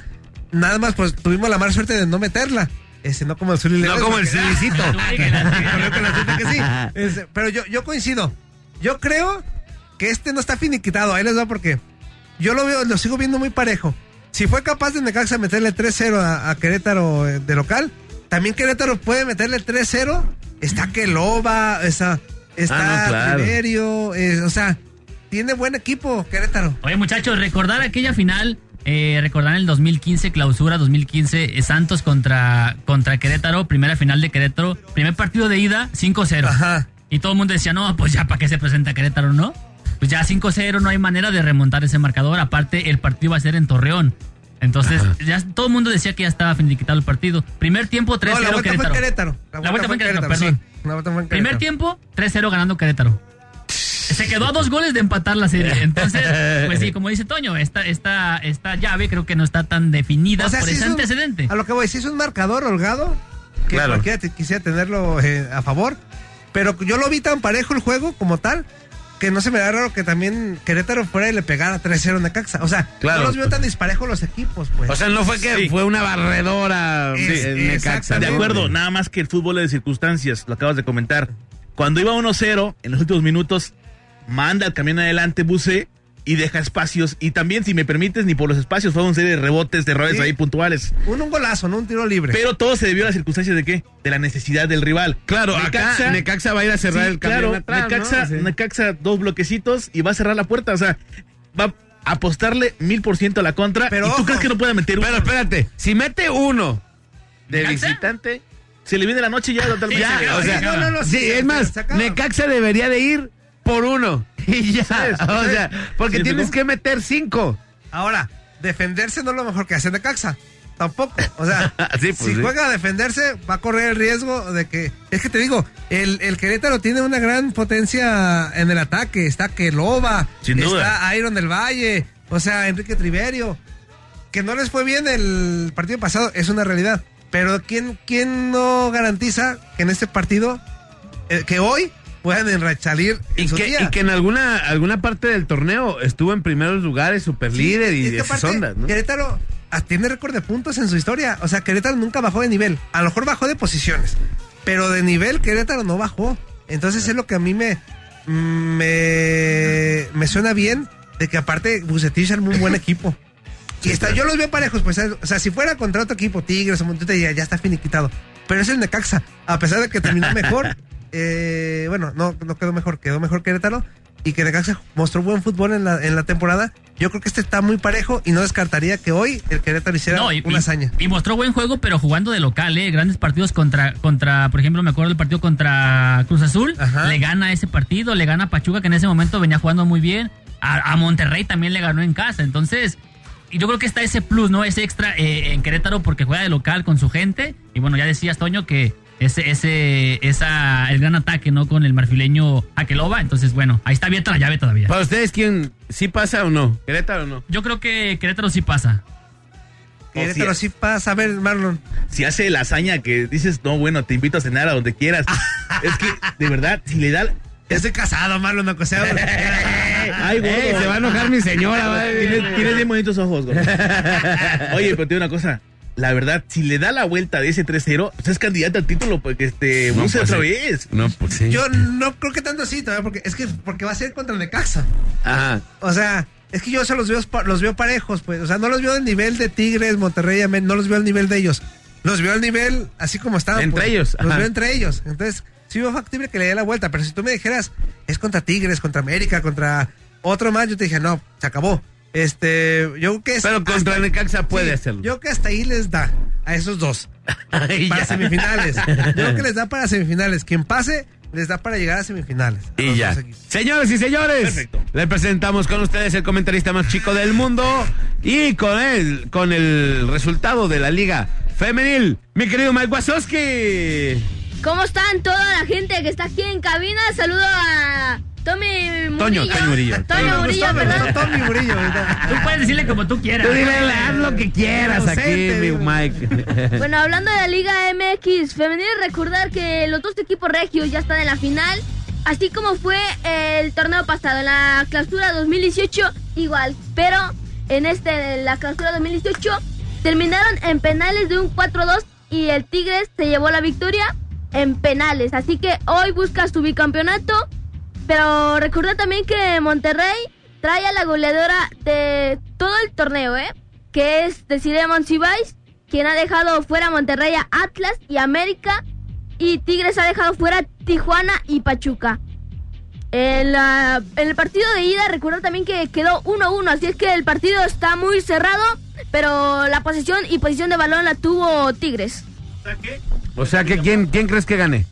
nada más pues tuvimos la mala suerte de no meterla. Este, no como el Zuli No como el. Este, pero yo, yo coincido. Yo creo que este no está finiquitado. Ahí les va porque yo lo veo, lo sigo viendo muy parejo. Si fue capaz de Necaxa meterle 3-0 a, a Querétaro eh, de local, también Querétaro puede meterle 3-0. Está Keloba, está, está Ah, no, claro. Tiberio, eh, o sea, tiene buen equipo Querétaro. Oye, muchachos, recordar aquella final, eh, recordar el 2015, clausura 2015, eh, Santos contra, contra Querétaro, primera final de Querétaro, primer partido de ida, 5-0. Ajá. Y todo el mundo decía, no, pues ya para qué se presenta Querétaro, ¿no? Pues ya 5-0, no hay manera de remontar ese marcador. Aparte, el partido va a ser en Torreón. Entonces, ya todo el mundo decía que ya estaba finiquitado el partido. Primer tiempo, 3-0 No, la vuelta Querétaro. Querétaro. La vuelta fue en Querétaro, perdón. Primer tiempo, 3-0 ganando Querétaro. Se quedó a dos goles de empatar la serie. [LAUGHS] Entonces, pues sí, como dice Toño, esta, esta, esta llave creo que no está tan definida O sea, por ese es un- antecedente. a lo que voy, si es un marcador holgado, que Claro. cualquiera te- quisiera tenerlo eh, a favor, pero yo lo vi tan parejo el juego como tal, que no se me da raro que también Querétaro fuera y le pegara 3-0 a Necaxa. O sea, Claro. no los veo tan disparejos los equipos, pues. O sea, no fue que Sí. fue una barredora Es- en Necaxa. De acuerdo, nada más que el fútbol es de circunstancias, lo acabas de comentar. Cuando iba 1-0, en los últimos minutos, manda el camión adelante Buse y deja espacios. Y también, si me permites, ni por los espacios, fue una serie de rebotes, de errores Sí. ahí puntuales. Un, un golazo, ¿no? Un tiro libre. Pero todo se debió a las circunstancias de qué? De la necesidad del rival. Claro, acá Necaxa va a ir a cerrar Sí, el camión claro, atrás, ¿no? Necaxa, Sí. Necaxa, dos bloquecitos y va a cerrar la puerta. O sea, va a apostarle mil por ciento a la contra. Pero ¿Y tú ojo. crees que no pueda meter uno? Pero espérate, si mete uno de ¿Necaxa? visitante, Se le viene la noche ya totalmente. ya, o sea. No, no, no, sí, sí, es más. Necaxa debería de ir por uno y ya, o sea, porque ¿Sí, tienes que meter cinco. Ahora, defenderse no es lo mejor que hace Necaxa. Tampoco. O sea, [LAUGHS] pues si juega a defenderse, va a correr el riesgo de que. Es que te digo, el, el Querétaro tiene una gran potencia en el ataque. Está Keloba, Sin duda. está Iron del Valle, o sea, Enrique Triverio. Que no les fue bien el partido pasado, es una realidad. Pero ¿quién, quién no garantiza que en este partido, eh, que hoy puedan en Y su que, día? y que en alguna, alguna parte del torneo estuvo en primeros lugares, super líder y es que esas ondas, ¿no? Querétaro tiene récord de puntos en su historia. O sea, Querétaro nunca bajó de nivel. A lo mejor bajó de posiciones. Pero de nivel Querétaro no bajó. Entonces es lo que a mí me, me, me suena bien de que aparte Bucetich armó un buen equipo. [LAUGHS] Y está, yo los veo parejos, pues, o sea, si fuera contra otro equipo, Tigres o Monterrey, ya, ya está finiquitado. Pero es el Necaxa, a pesar de que terminó mejor, [LAUGHS] eh, bueno, no, no quedó mejor, quedó mejor Querétaro, y que Necaxa mostró buen fútbol en la, en la temporada. Yo creo que este está muy parejo y no descartaría que hoy el Querétaro hiciera No, y, una hazaña. y mostró buen juego, pero jugando de local, ¿eh? Grandes partidos contra, contra, por ejemplo, me acuerdo del partido contra Cruz Azul. Ajá. Le gana ese partido, le gana a Pachuca, que en ese momento venía jugando muy bien. A, a Monterrey también le ganó en casa. Entonces, y yo creo que está ese plus, ¿no? Ese extra eh, en Querétaro porque juega de local con su gente. Y bueno, ya decías, Toño, que ese, ese, esa, el gran ataque, ¿no? Con el marfileño Aqueloba. Entonces, bueno, ahí está abierta la llave todavía. Para ustedes, ¿quién sí pasa o no? ¿Querétaro o no? Yo creo que Querétaro sí pasa. Querétaro sí pasa. A ver, Marlon. Si hace la hazaña que dices, no, bueno, te invito a cenar a donde quieras. [LAUGHS] es que, de verdad, si le da. Ya estoy casado, Marlon, no sea. Ay, gordo. Ey, se va a enojar mi señora. Tienes, tienes bien bonitos ojos, gordo. [LAUGHS] Oye, pero te digo una cosa. La verdad, si le da la vuelta de ese 3-0, pues es candidato al título, porque este, No, pues otra sí. vez. No, pues sí. Yo no creo que tanto así todavía, porque es que porque va a ser contra Necaxa. Ajá. O sea, es que yo se los veo, los veo parejos, pues. O sea, no los veo al nivel de Tigres, Monterrey, Amén, no los veo al nivel de ellos. Los veo al nivel así como estaban. Entre pues. ellos, Los ajá. veo entre ellos. Entonces, sí veo factible que le dé la vuelta. Pero si tú me dijeras, es contra Tigres, contra América, contra otro más, yo te dije, no, se acabó. Este, yo creo que es. Pero contra hasta- Necaxa puede sí, hacerlo. Yo creo que hasta ahí les da a esos dos. [LAUGHS] Ay, para ya. semifinales. Yo creo que les da para semifinales. Quien pase, les da para llegar a semifinales. A Y ya. Señores y señores, Perfecto. le presentamos con ustedes el comentarista más chico del mundo y con él, con el resultado de la Liga Femenil, mi querido Mike Wazowski. ¿Cómo están toda la gente que está aquí en cabina? Saludo a Tommy Murillo. Toño, Toño Murillo. Toño Murillo, perdón. Tommy Murillo. Tú puedes decirle como tú quieras. Tú dile, haz lo que quieras aquí, mi. Mike. [LAUGHS] Bueno, hablando de la Liga MX femenil, recordar que los dos equipos regios ya están en la final, así como fue el torneo pasado, en la clausura 2018 igual, pero en este, la clausura 2018, terminaron en penales de un 4-2 y el Tigres se llevó la victoria en penales, así que hoy busca su bicampeonato, pero recordar también que Monterrey trae a la goleadora de todo el torneo, ¿eh? Que es Desiree Monsiváis, quien ha dejado fuera Monterrey a Atlas y América. Y Tigres ha dejado fuera a Tijuana y Pachuca. En, la- en el partido de ida, recuerdo también que quedó 1-1, así es que el partido está muy cerrado, pero la posesión y posición de balón la tuvo Tigres. O sea, que ¿quién, ¿quién crees que gane?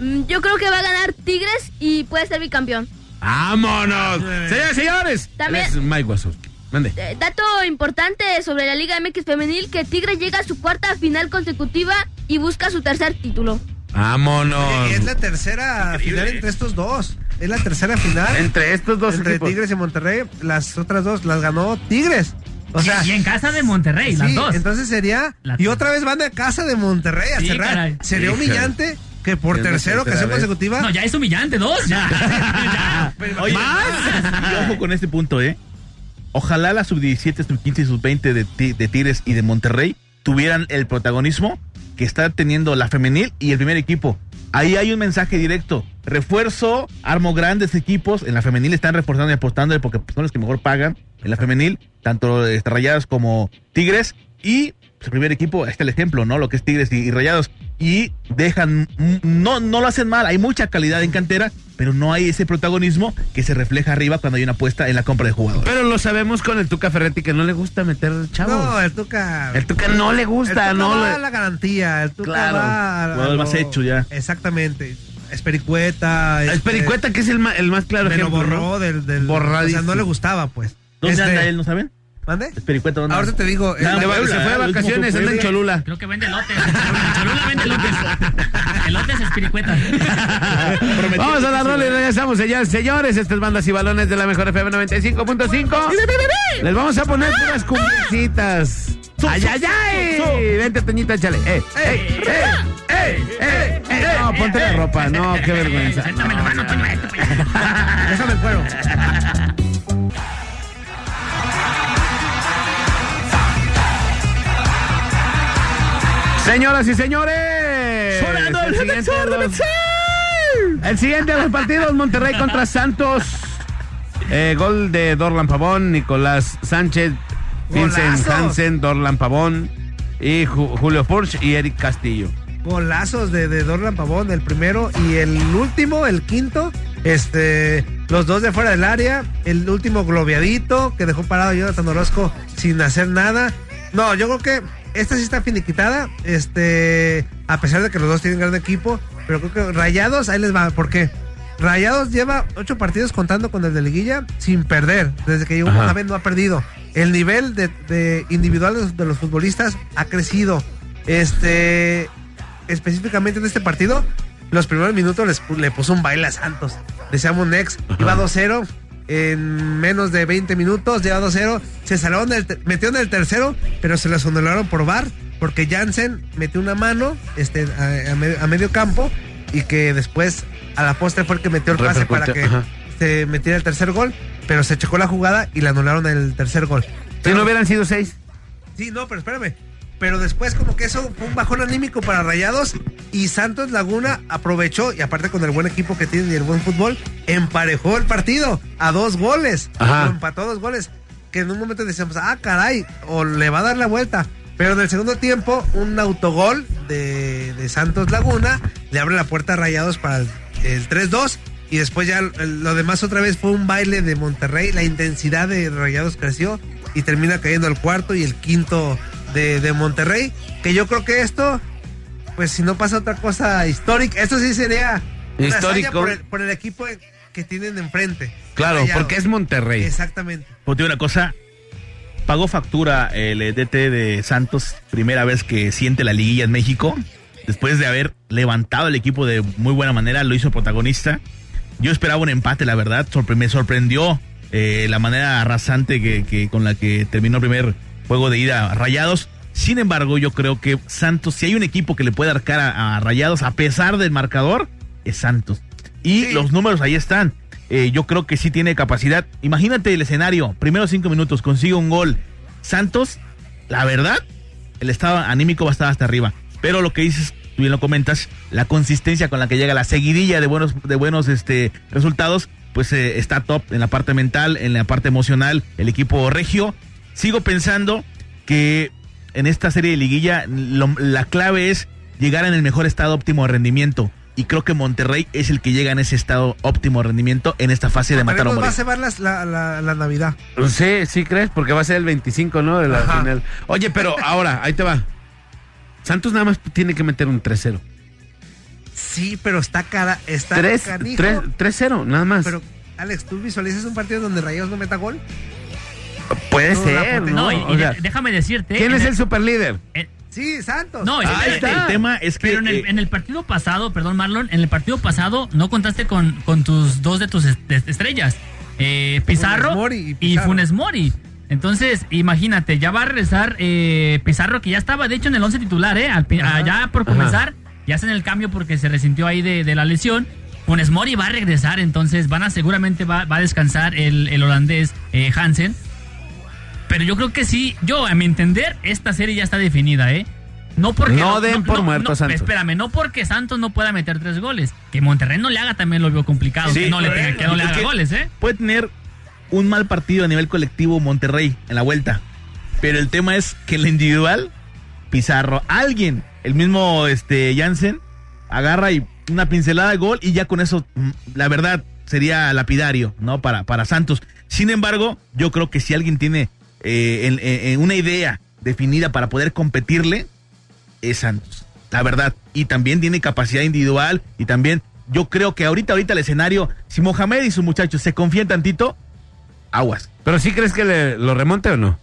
Mm, Yo creo que va a ganar Tigres y puede ser bicampeón. ¡Vámonos! Señores y señores, También- él es Mike Wazowski. Mande. Eh, dato importante sobre la Liga MX femenil, que Tigres llega a su cuarta final consecutiva y busca su tercer título. ¡Vámonos! Oye, es la tercera final entre estos dos. Es la tercera final Entre estos dos entre equipos. Tigres y Monterrey. Las otras dos las ganó Tigres. O sea, y en casa de Monterrey, las dos. entonces sería. La- Y otra vez van a casa de Monterrey a Sí, cerrar. caray. Sería Híjole. humillante que por tercera ocasión vez. consecutiva. No, ya es humillante, dos. Ya. [LAUGHS] Ya. Oye, y ojo con este punto, ¿eh? Ojalá la sub-17, sub-15 y sub-20 de, de Tigres y de Monterrey tuvieran el protagonismo que está teniendo la femenil y el primer equipo. Ahí hay un mensaje directo. refuerzo, armo grandes equipos. En la femenil están reforzando y apostando porque son los que mejor pagan. En la femenil, tanto este, Rayadas como Tigres. Y el primer equipo, este es el ejemplo, ¿no? Lo que es Tigres y, y Rayados. Y dejan, mm, no, no lo hacen mal, hay mucha calidad en cantera, pero no hay ese protagonismo que se refleja arriba cuando hay una apuesta en la compra de jugadores. Pero lo sabemos con el Tuca Ferretti que no le gusta meter chavos. No, el Tuca. el Tuca no le gusta, el Tuca no va le- a la garantía. El Tuca Claro. va a- a Jugador lo- más hecho ya. Exactamente. Espericueta. Es este, que es el, ma- el más claro Me lo ejemplo, borró ¿no? del. del Borradísimo. O sea, no le gustaba, pues. ¿Dónde Este, anda él, no saben? ¿Mande? Espericueta, ¿dónde Ahorita anda? te digo. De Puebla, se fue de el último vacaciones, anda en Puebla. Cholula. Creo que vende elotes. En Cholula vende elotes. Elotes espiricuetas. Vamos a la rola y regresamos, señores, señores. Estas bandas y balones de la mejor FM 95.5. Les vamos a poner unas cumbiecitas. ¡Ay, ay, ay! Vente, Toñita, échale. ¡Eh, eh, eh, eh, eh, eh! No, ponte la ropa. No, qué vergüenza. Suéltame la mano, Toño, esto, pues. [LAUGHS] Déjame el cuero. Señoras y señores. Sonando el siguiente de los- El siguiente de los partidos, Monterrey contra Santos. Eh, gol de Dorlan Pavón, Nicolás Sánchez, Vincent Golazos. Hansen, Dorlan Pavón y Ju- Julio Furch y Eric Castillo. golazos de, de Dorlan Pavón, el primero y el último, el quinto, este, los dos de fuera del área, el último globeadito que dejó parado a Jonathan Orozco sin hacer nada. No, yo creo que esta sí está finiquitada, este, a pesar de que los dos tienen gran equipo, pero creo que Rayados, ahí les va, ¿por qué? Rayados lleva ocho partidos contando con el de liguilla sin perder, desde que llegó. Mohamed no ha perdido. El nivel de, de individual de los- de los futbolistas ha crecido. Este, específicamente en este partido, los primeros minutos les le puso un baile a Santos. Decíamos Nex, iba 2-0 en menos de 20 minutos, lleva 2-0, se salieron del, en el tercero, pero se los anularon por VAR, porque Jansen metió una mano este, a, a me- a medio campo y que después a la postre fue el que metió el pase para que ajá. se metiera el tercer gol, pero se checó la jugada y le anularon el tercer gol. Si no hubieran sido seis. Sí, no, pero espérame. Pero después como que eso fue un bajón anímico para Rayados y Santos Laguna aprovechó y aparte con el buen equipo que tiene y el buen fútbol, emparejó el partido a dos goles. Ajá. Lo empató a dos goles. Que en un momento decíamos, ah, caray, o le va a dar la vuelta. Pero en el segundo tiempo, un autogol de, de Santos Laguna le abre la puerta a Rayados para el, el 3-2. Y después ya lo demás otra vez fue un baile de Monterrey. La intensidad de Rayados creció y termina cayendo el cuarto y el quinto de, de Monterrey. Que yo creo que esto, pues si no pasa otra cosa histórica, esto sí sería Histórico. Por el, por el equipo que tienen enfrente. Claro, porque es Monterrey. Exactamente. Te digo una cosa, pagó factura el DT de Santos, primera vez que siente la liguilla en México, después de haber levantado el equipo de muy buena manera, lo hizo protagonista. Yo esperaba un empate, la verdad, sorpre- me sorprendió eh, la manera arrasante que, que- con la que terminó el primer juego de ida a Rayados. Sin embargo, yo creo que Santos, si hay un equipo que le puede dar cara a Rayados a pesar del marcador, es Santos. Y Sí. los números ahí están. Eh, yo creo que sí tiene capacidad. Imagínate el escenario. Primeros cinco minutos, consigue un gol. Santos, la verdad, el estado anímico va a estar hasta arriba. Pero lo que dices, tú bien lo comentas, la consistencia con la que llega la seguidilla de buenos, de buenos este, resultados, pues eh, está top en la parte mental, en la parte emocional, el equipo regio. Sigo pensando que en esta serie de liguilla lo- la clave es llegar en el mejor estado óptimo de rendimiento. Y creo que Monterrey es el que llega en ese estado óptimo de rendimiento en esta fase de matar o nos va a morir. cebar las- la, la, la Navidad. Sí, sí crees, porque va a ser el 25, ¿no? De la Ajá. final. Oye, pero [LAUGHS] ahora, ahí te va. Santos nada más tiene que meter un 3-0. Sí, pero está cara, está 3 canijo. 3 3-0, nada más. Pero, Alex, ¿tú visualizas un partido donde Rayados no meta gol? Puede no, ser, ¿no? No, y, sea, déjame decirte. ¿Quién es el superlíder? en- Sí, Santos. no, está. El tema es que Pero en el, eh, en el partido pasado, perdón Marlon, en el partido pasado no contaste con, con tus dos de tus est- est- estrellas, eh, Pizarro Funes Mori y. Funes Mori. Entonces, imagínate, ya va a regresar eh, Pizarro, que ya estaba de hecho en el 11 titular, ¿eh? Al allá por comenzar, ya hacen el cambio porque se resintió ahí de, de la lesión. Funes Mori va a regresar, entonces van a seguramente va, va a descansar el, el holandés eh, Hansen. Pero yo creo que sí, yo a mi entender, esta serie ya está definida, ¿eh? No porque No den por muerto a Santos. Espérame, no porque Santos no pueda meter tres goles. Que Monterrey no le haga también lo veo complicado. Sí, que no le, tenga- que no le haga goles, ¿eh? Puede tener un mal partido a nivel colectivo Monterrey en la vuelta. Pero el tema es que en la individual, Pizarro, alguien, el mismo este Jansen, agarra y una pincelada de gol y ya con eso, mm, la verdad, sería lapidario, ¿no? Para, para Santos. Sin embargo, yo creo que si alguien tiene eh, en- una idea definida para poder competirle, es Santos. La verdad. Y también tiene capacidad individual y también yo creo que ahorita, ahorita el escenario, si Mohamed y sus muchachos se confían tantito, aguas. Pero sí crees que le- lo remonte o no?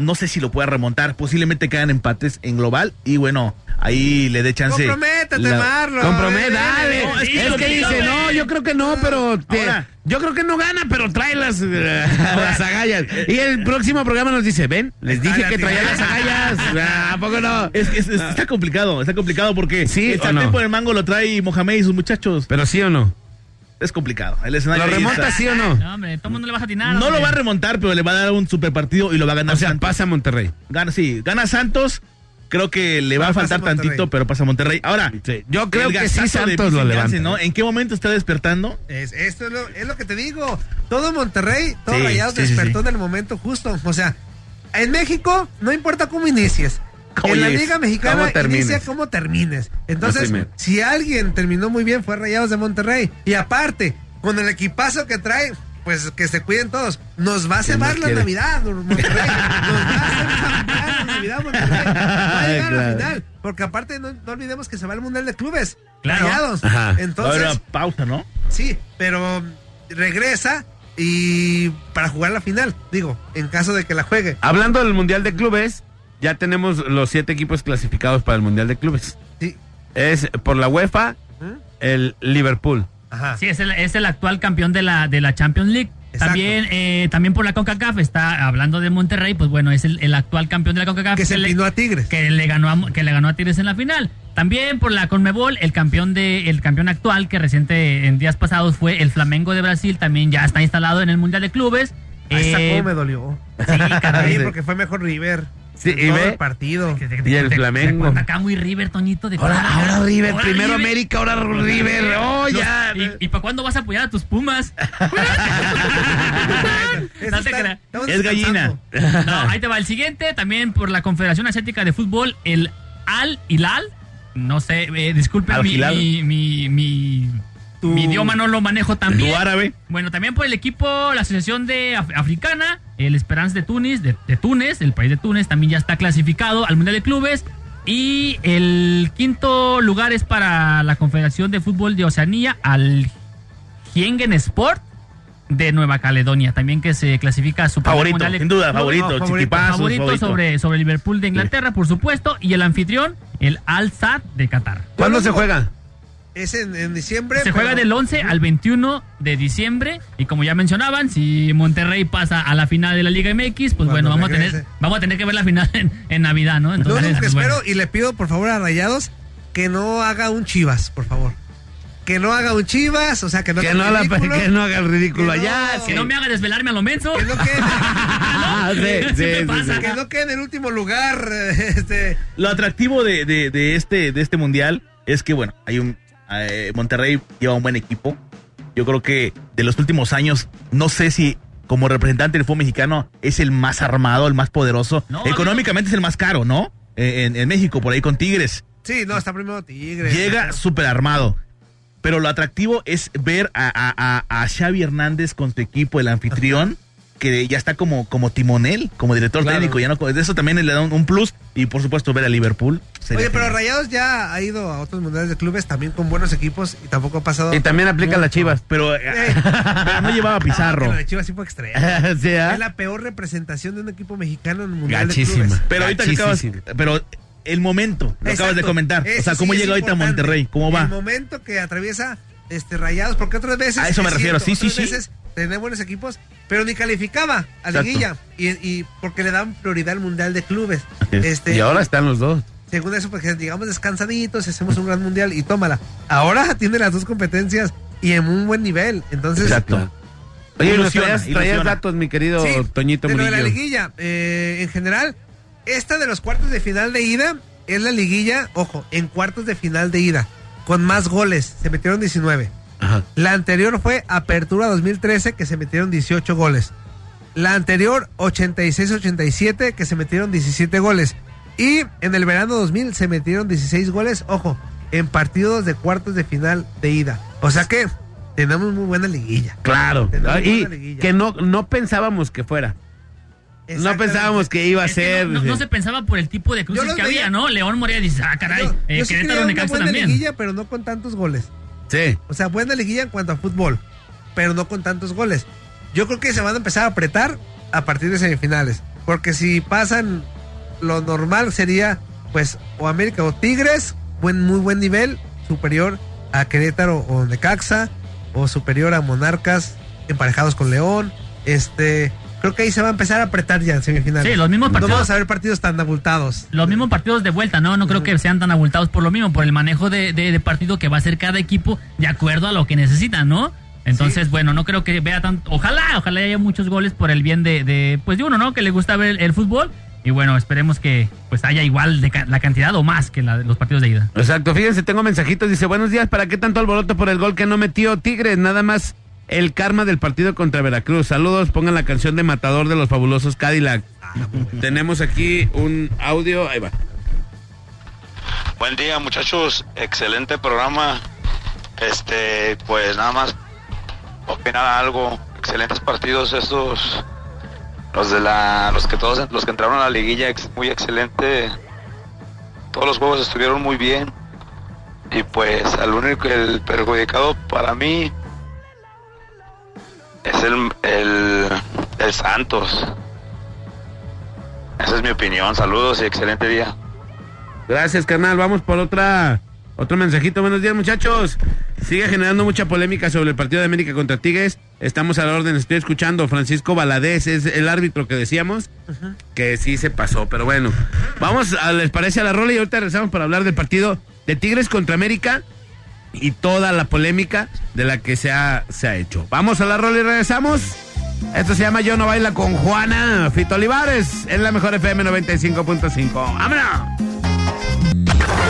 No sé si lo pueda remontar. Posiblemente quedan empates en global y bueno, ahí le dé chance. Comprométete, la- Marlon. Dale. No, es que es que dice, no, yo creo que no, pero te- Ahora. yo creo que no gana, pero trae las, eh, [LAUGHS] las agallas. Y el próximo programa nos dice, ven, les dije que traía las agallas. [LAUGHS] Ah, ¿A poco no? Es, es- es- está complicado, está complicado porque ¿Sí el o sartén no? por el mango lo trae Mohamed y sus muchos. Pero sí o no. Es complicado. El escenario ¿Lo remonta está. sí o no? No, hombre, todo el mundo le vas a atinar. No lo va a remontar, pero le va a dar un super partido y lo va a ganar O sea, Santos. pasa a Monterrey. Gana, sí, gana Santos. Creo que le va a faltar tantito, pero pasa Monterrey. Ahora, Sí, yo creo que sí Santos lo levanta. ¿no? ¿En qué momento está despertando? Es, esto es lo, es lo que te digo. Todo Monterrey, todo Sí, Rayados sí, despertó sí. en el momento justo. O sea, en México no importa cómo inicies. ¿Cómo en la? Liga Mexicana ¿Cómo inicia como termines. Entonces, si alguien terminó muy bien fue Rayados de Monterrey. Y aparte, con el equipazo que trae, pues que se cuiden todos. Nos va a ¿Quién cebar la quiere? Navidad, Monterrey. Nos va a hacer la Navidad, Monterrey. Va a llegar a la final. Porque aparte, no, no olvidemos que se va al Mundial de Clubes. Claro. Rayados. Ajá. Entonces, Ahora, pausa, ¿no? Sí, pero regresa y para jugar la final, digo, en caso de que la juegue. Hablando del Mundial de Clubes, ya tenemos los siete equipos clasificados para el Mundial de Clubes. Sí. Es por la UEFA, ¿Mm? el Liverpool. Ajá. Sí, es el, es el actual campeón de la, de la Champions League. Exacto. También, eh, también por la CONCACAF está hablando de Monterrey, pues bueno, es el, el actual campeón de la CONCACAF. Que se le- a Tigres. que le ganó a, que le ganó a Tigres en la final. También por la Conmebol, el campeón de el campeón actual que reciente en días pasados fue el Flamengo de Brasil, también ya está instalado en el Mundial de Clubes. Ahí está Eh, cómo me dolió. sí, caray. [LAUGHS] Porque fue mejor River. Sí, y todo ve- el partido. Y el Flamengo. acá muy River, Toñito. De Ahora, ahora River, Ahora primero River. América, ahora River. Oh, Los- ya. ¿Y, y para cuándo vas a apoyar a tus Pumas? [LAUGHS] No te creas. Es gallina. No, ahí te va. El siguiente, también por la Confederación Asiática de Fútbol, el Al Hilal. No sé, eh, disculpen mi, mi, mi, mi, Tu- mi idioma no lo manejo tan Tu bien. árabe. Bueno, también por el equipo, la Asociación de Af- Africana, el Esperance de Túnez, de, de Túnez, el país de Túnez, también ya está clasificado al Mundial de Clubes. Y el quinto lugar es para la Confederación de Fútbol de Oceanía, al Hiengen Sport de Nueva Caledonia, también que se clasifica a su Favorito, Mundial de sin duda, favorito. no, favorito, favorito. sobre, sobre Liverpool de Inglaterra, por supuesto, y el anfitrión, el Al Sadd de Qatar. ¿Cuándo se juega? Es en, en diciembre. Se juega del 11 al 21 de diciembre y como ya mencionaban, si Monterrey pasa a la final de la Liga MX, pues Cuando bueno, vamos a tener vamos a tener que ver la final en, en Navidad, ¿no? Lo Entonces, único que pues, bueno. espero y le pido por favor a Rayados que no haga un Chivas, por favor. Que no haga un Chivas, o sea, que no Que haga no, el la- ridículo, que no haga el ridículo Que no- allá. que no me haga desvelarme a lo menso. que no quede, [LAUGHS] Ah, sí, sí, ¿Qué sí, pasa? sí. que no quede en el último lugar. [LAUGHS] Este, Lo atractivo de, de- de este, de este mundial es que, bueno, hay un. Eh, Monterrey lleva un buen equipo. Yo creo que de los últimos años, no sé si como representante del fútbol mexicano es el más armado, el más poderoso. No, Económicamente es el más caro, ¿no? En, en México, por ahí con Tigres. sí, no, está primero Tigres. Llega súper armado. Pero lo atractivo es ver a, a- a- a Xavi Hernández con su equipo, el anfitrión, que ya está como, como timonel, como director Claro. técnico. Ya no, de eso también le da un, un plus. Y por supuesto ver a Liverpool. sería Oye, pero genial. Rayados ya ha ido a otros mundiales de clubes también con buenos equipos y tampoco ha pasado. Y también aplica las chivas. Pero, eh, [LAUGHS] pero no llevaba Pizarro. Pero la Chivas sí fue extrema. [LAUGHS] Sí, ¿ah? Es la peor representación de un equipo mexicano en un mundial de Gachísima. clubes. Pero ahorita que acabas, pero el momento, lo acabas de comentar. o sea, ¿cómo sí llega ahorita a. Monterrey? ¿Cómo va? El momento que atraviesa este Rayados, porque otras veces. A eso me es refiero, sí, otras sí, sí. veces tenía buenos equipos, pero ni calificaba a. Liguilla. Y, y porque le dan prioridad al mundial de clubes. Es. Este, Y ahora están los dos. Según eso, porque llegamos descansaditos, hacemos un gran mundial y tómala. Ahora [LAUGHS] tiene las dos competencias y en un buen nivel. Entonces, Exacto. Oye, Ilusiona, traías, traías ilusiona. datos, mi querido Sí, Toñito de lo de la Murillo. liguilla, eh, en general, esta de los cuartos de final de ida, es la liguilla, ojo, en cuartos de final de ida, con más goles, se metieron 19. Ajá. La anterior fue Apertura 2013, que se metieron 18 goles. La anterior, 86-87, que se metieron 17 goles. Y en el verano 2000 se metieron 16 goles, ojo, en partidos de cuartos de final de ida. O sea que tenemos muy buena liguilla. Claro. Tenemos Ah, Y buena liguilla. que no, no pensábamos que fuera. No pensábamos que iba a Es que ser. no, no- no se pensaba por el tipo de cruces que veía- había, ¿no? León Morea dice, ah, caray, Yo- eh, yo sí Querétaro una buena también. liguilla, pero no con tantos goles. Sí. O sea, buena liguilla en cuanto a fútbol, pero no con tantos goles. Yo creo que se van a empezar a apretar a partir de semifinales. Porque si pasan, lo normal sería, pues, o América o Tigres, buen, muy buen nivel, superior a Querétaro o Necaxa, o superior a Monarcas, emparejados con León. Este, creo que ahí se va a empezar a apretar ya en semifinales. Sí, los mismos No partidos- vamos a ver partidos tan abultados. Los mismos partidos de vuelta, ¿no? No creo que sean tan abultados por lo mismo, por el manejo de, de- de partido que va a hacer cada equipo de acuerdo a lo que necesita, ¿no? Entonces, bueno, no creo que vea tanto. Ojalá, ojalá haya muchos goles por el bien de, de, pues de uno, ¿no? Que le gusta ver el, el fútbol. Y bueno, esperemos que pues haya igual de ca- la cantidad o más que la de los partidos de ida. Exacto, fíjense, tengo mensajitos, dice, buenos días, ¿para qué tanto alboroto por el gol que no metió Tigres? Nada más el karma del partido contra Veracruz. Saludos, pongan la canción de Matador de los fabulosos Cadillac. Tenemos aquí un audio, ahí va. Buen día muchachos, excelente programa. Este, pues nada más opinar algo. Excelentes partidos estos, los de la, los que todos, los que entraron a la liguilla, muy excelente. Todos los juegos estuvieron muy bien. Y pues al único el perjudicado para mí es el, el, el Santos. Esa es mi opinión. Saludos y excelente día. Gracias, carnal. Vamos por otra otro mensajito. Buenos días, muchachos. Sigue generando mucha polémica sobre el partido de América contra Tigres. Estamos a la orden. Estoy escuchando. Francisco Valadez es el árbitro que decíamos que sí se pasó. Pero bueno, vamos, a, ¿les parece a la rola? Y ahorita regresamos para hablar del partido de Tigres contra América y toda la polémica de la que se ha, se ha hecho. Vamos a la rola y regresamos. Esto se llama Yo no baila con Juana Fito Olivares en la mejor FM 95.5. ¡Vámonos!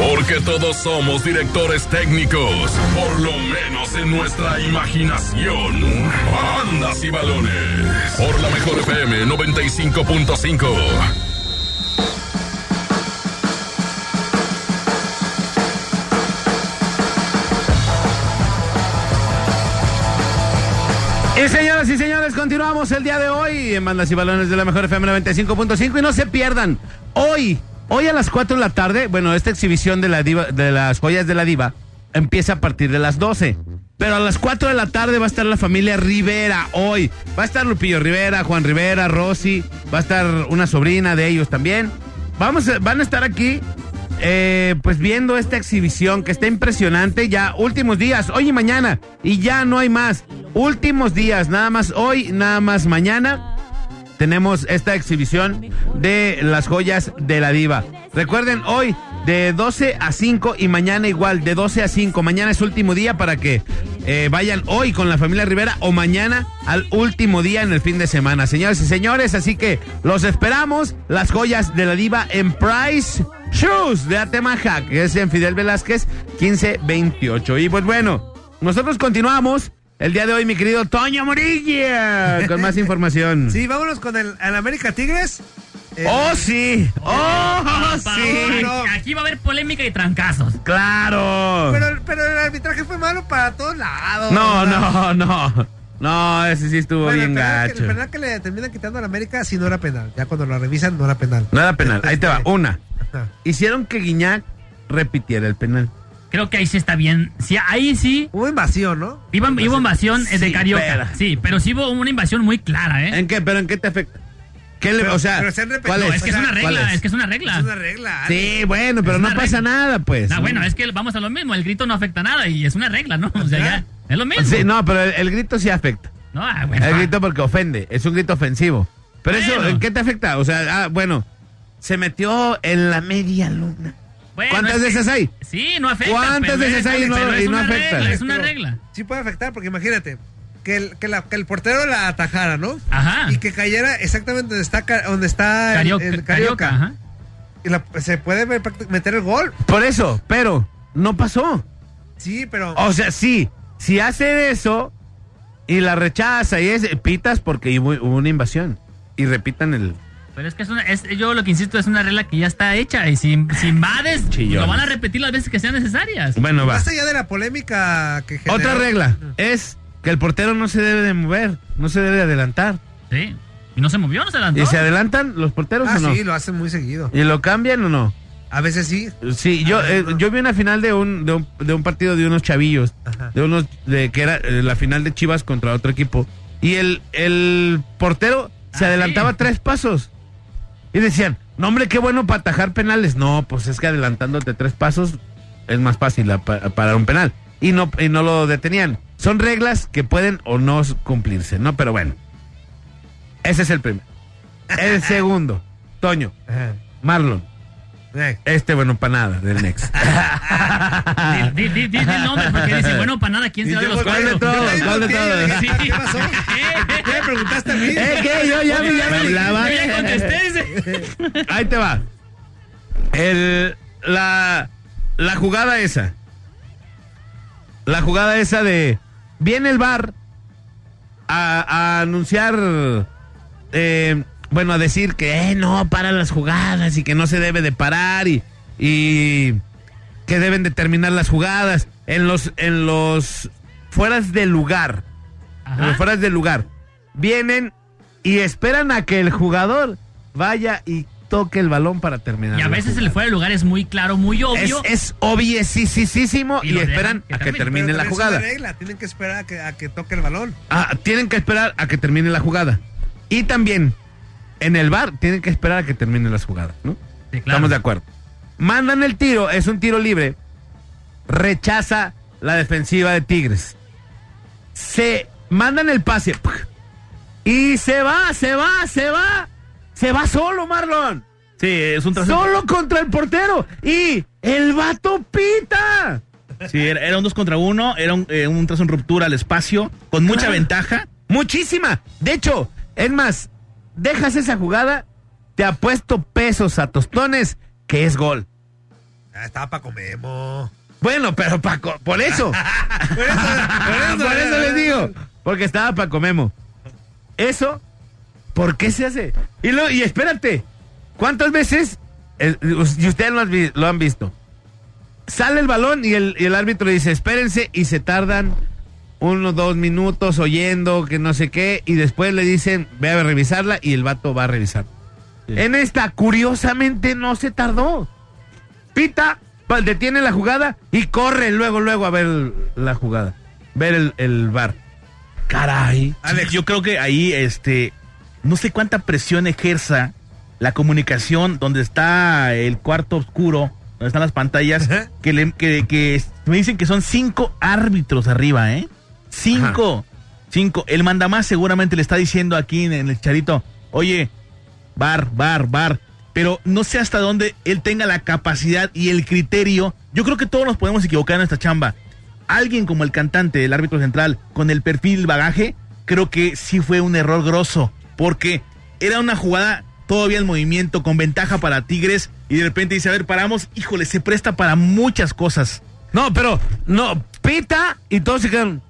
Porque todos somos directores técnicos, por lo menos en nuestra imaginación. Bandas y balones. Por la mejor FM 95.5. Y señoras y señores, continuamos el día de hoy en Bandas y Balones de la Mejor FM 95.5 y no se pierdan, hoy, hoy a las 4 de la tarde, bueno, esta exhibición de, la diva, de las joyas de la diva empieza a partir de las 12. Pero a las 4 de la tarde va a estar la familia Rivera hoy. Va a estar Lupillo Rivera, Juan Rivera, Rosy, va a estar una sobrina de ellos también. Vamos, van a estar aquí eh, pues viendo esta exhibición que está impresionante ya últimos días, hoy y mañana, y ya no hay más. Últimos días, nada más hoy, nada más mañana. Tenemos esta exhibición de las joyas de la diva. Recuerden, hoy de 12 a 5 y mañana igual, de 12 a 5. Mañana es último día para que eh, vayan hoy con la familia Rivera o mañana al último día en el fin de semana. Señores y señores, así que los esperamos. Las joyas de la diva en Price Shoes de Atemaja, que es en Fidel Velázquez 1528. Y pues bueno, nosotros continuamos. El día de hoy, mi querido Toño Morilla, con más [LAUGHS] información. Sí, vámonos con el, el América Tigres. Eh, ¡Oh, sí! ¡Oh, Pa- sí! Aquí va a haber polémica y trancazos. ¡Claro! Pero, el- pero el arbitraje fue malo para todos lados. No, ¿verdad? no, no. No, ese sí estuvo Bueno, bien el penal que- gacho. el penal que le terminan quitando al América sí no era penal. Ya cuando lo revisan no era penal. No era penal. Ahí te va. Una. Hicieron que Guiñac repitiera el penal. Creo que ahí sí está bien. Sí, ahí sí. Hubo invasión, ¿no? Iba, iba invasión eh, de Sí, Carioca. pero- Sí, pero sí hubo una invasión muy clara, ¿eh? ¿En qué? ¿Pero en qué te afecta? ¿Qué le, Pero- o sea, pero se han. ¿cuál No, es? es que es una ¿Cuál regla, es? es que es una regla. Es una regla. Sí, bueno, pero Es no pasa nada, pues. Ah, bueno, es que vamos a lo mismo. El grito no afecta nada y es una regla, ¿no? O sea, ya. Es lo mismo. Sí, no, pero el, el grito sí afecta. No, ah, bueno. El grito porque ofende. Es un grito ofensivo. Pero eso. ¿en qué te afecta? O sea, ah, bueno, se metió en la media luna. Bueno, ¿Cuántas es que- veces hay? Sí, no afecta. ¿Cuántas pero veces es- hay y no- y no afecta? regla, es una Pero regla. Sí puede afectar porque imagínate que el, que, la- que el portero la atajara, ¿no? Ajá. Y que cayera exactamente donde está, donde está el- Carioca. el Carioca, ajá. y la- se puede meter el gol. Por eso, pero no pasó. Sí, pero. O sea, sí, si hace eso y la rechaza y es pitas porque hubo, hubo una invasión y repitan el Pero es que es una, es, yo lo que insisto es una regla que ya está hecha y si, si invades, lo van a repetir las veces que sean necesarias. bueno va. Más allá de la polémica que generó- Otra regla es que el portero no se debe de mover, no se debe de adelantar. Sí. Y no se movió, no se adelantó. ¿Y se adelantan los porteros Ah, o no? sí, lo hacen muy seguido. ¿Y lo cambian o no? A veces sí. Sí, yo, eh, yo vi una final de un, de un, de un partido de unos chavillos, Ajá. de unos, de que era eh, la final de Chivas contra otro equipo. Y el, el portero se Ah, adelantaba sí. tres pasos. Y decían, no hombre, qué bueno para atajar penales. No, pues es que adelantándote tres pasos es más fácil a- pa- parar un penal. Y no, y no lo detenían. Son reglas que pueden o no cumplirse, ¿no? Pero bueno. Ese es el primero. El segundo, Toño. Marlon. Eh, Este bueno para nada del Next. [LAUGHS] Di, di, di, di el nombre porque dice, [LAUGHS] bueno, para nada, ¿quién y será de los ¿cuál de cuatro? todos? ¿Cuál de todos? ¿qué- [LAUGHS] ¿Qué pasó? ¿Qué me preguntaste a mí? ¿Eh, qué? Yo ya, me- ya me hablaba. Yo ya contesté. Ahí te va. El, la, la jugada esa. La jugada esa de. Viene el bar a, a anunciar. eh, bueno, a decir que eh, no, para las jugadas y que no se debe de parar y, y que deben de terminar las jugadas en los en los fueras de lugar. en los Ajá. fueras del lugar. Vienen y esperan a que el jugador vaya y toque el balón para terminar. Y a veces el jugada. fuera de lugar es muy claro, muy es, obvio. es obviesísimo y, Y esperan a que termine. Pero la también es jugada. una regla, tienen que esperar a que, a que toque el balón. Ah, tienen que esperar a que termine la jugada. Y también en el bar tienen que esperar a que termine las jugadas, ¿no? Sí, claro. Estamos de acuerdo. Mandan el tiro, es un tiro libre. Rechaza la defensiva de Tigres. Se mandan el pase. Y se va, se va, se va. Se va solo, Marlon. Sí, es un trazo. Solo contra el portero. Y el vato pita. Sí, era, era un dos contra uno, era un, eh, un trazo en ruptura al espacio, con mucha Claro. ventaja. Muchísima. De hecho, es más, dejas esa jugada, te apuesto pesos a tostones que es gol. Ah, estaba Paco Memo. Bueno, pero Paco, por eso. [LAUGHS] Por eso, por eso, [LAUGHS] por eso les digo. Porque estaba Paco Memo. Eso, ¿por qué se hace? Y, lo, y espérate, ¿cuántas veces, y ustedes lo han, lo han visto, sale el balón y el, y el árbitro dice, espérense, y se tardan uno, dos minutos oyendo que no sé qué, y después le dicen, ve a revisarla, y el vato va a revisar. En esta, curiosamente, no se tardó. Pita, pa- detiene la jugada y corre luego, luego a ver la jugada. Ver el, el bar. Caray. Alex, yo creo que ahí, este, no sé cuánta presión ejerza la comunicación donde está el cuarto oscuro, donde están las pantallas, que, le- que, que me dicen que son cinco árbitros arriba, ¿eh? Cinco. Cinco. El mandamás seguramente le está diciendo aquí en el charito, oye, bar, bar, bar. Pero no sé hasta dónde él tenga la capacidad y el criterio. Yo creo que todos nos podemos equivocar en esta chamba. Alguien como el cantante, el árbitro central, con el perfil bagaje, creo que sí fue un error grosso. Porque era una jugada todavía en movimiento, con ventaja para Tigres. Y de repente dice, a ver, paramos. Híjole, se presta para muchas cosas. No, pero, no, pita y todos se quedan.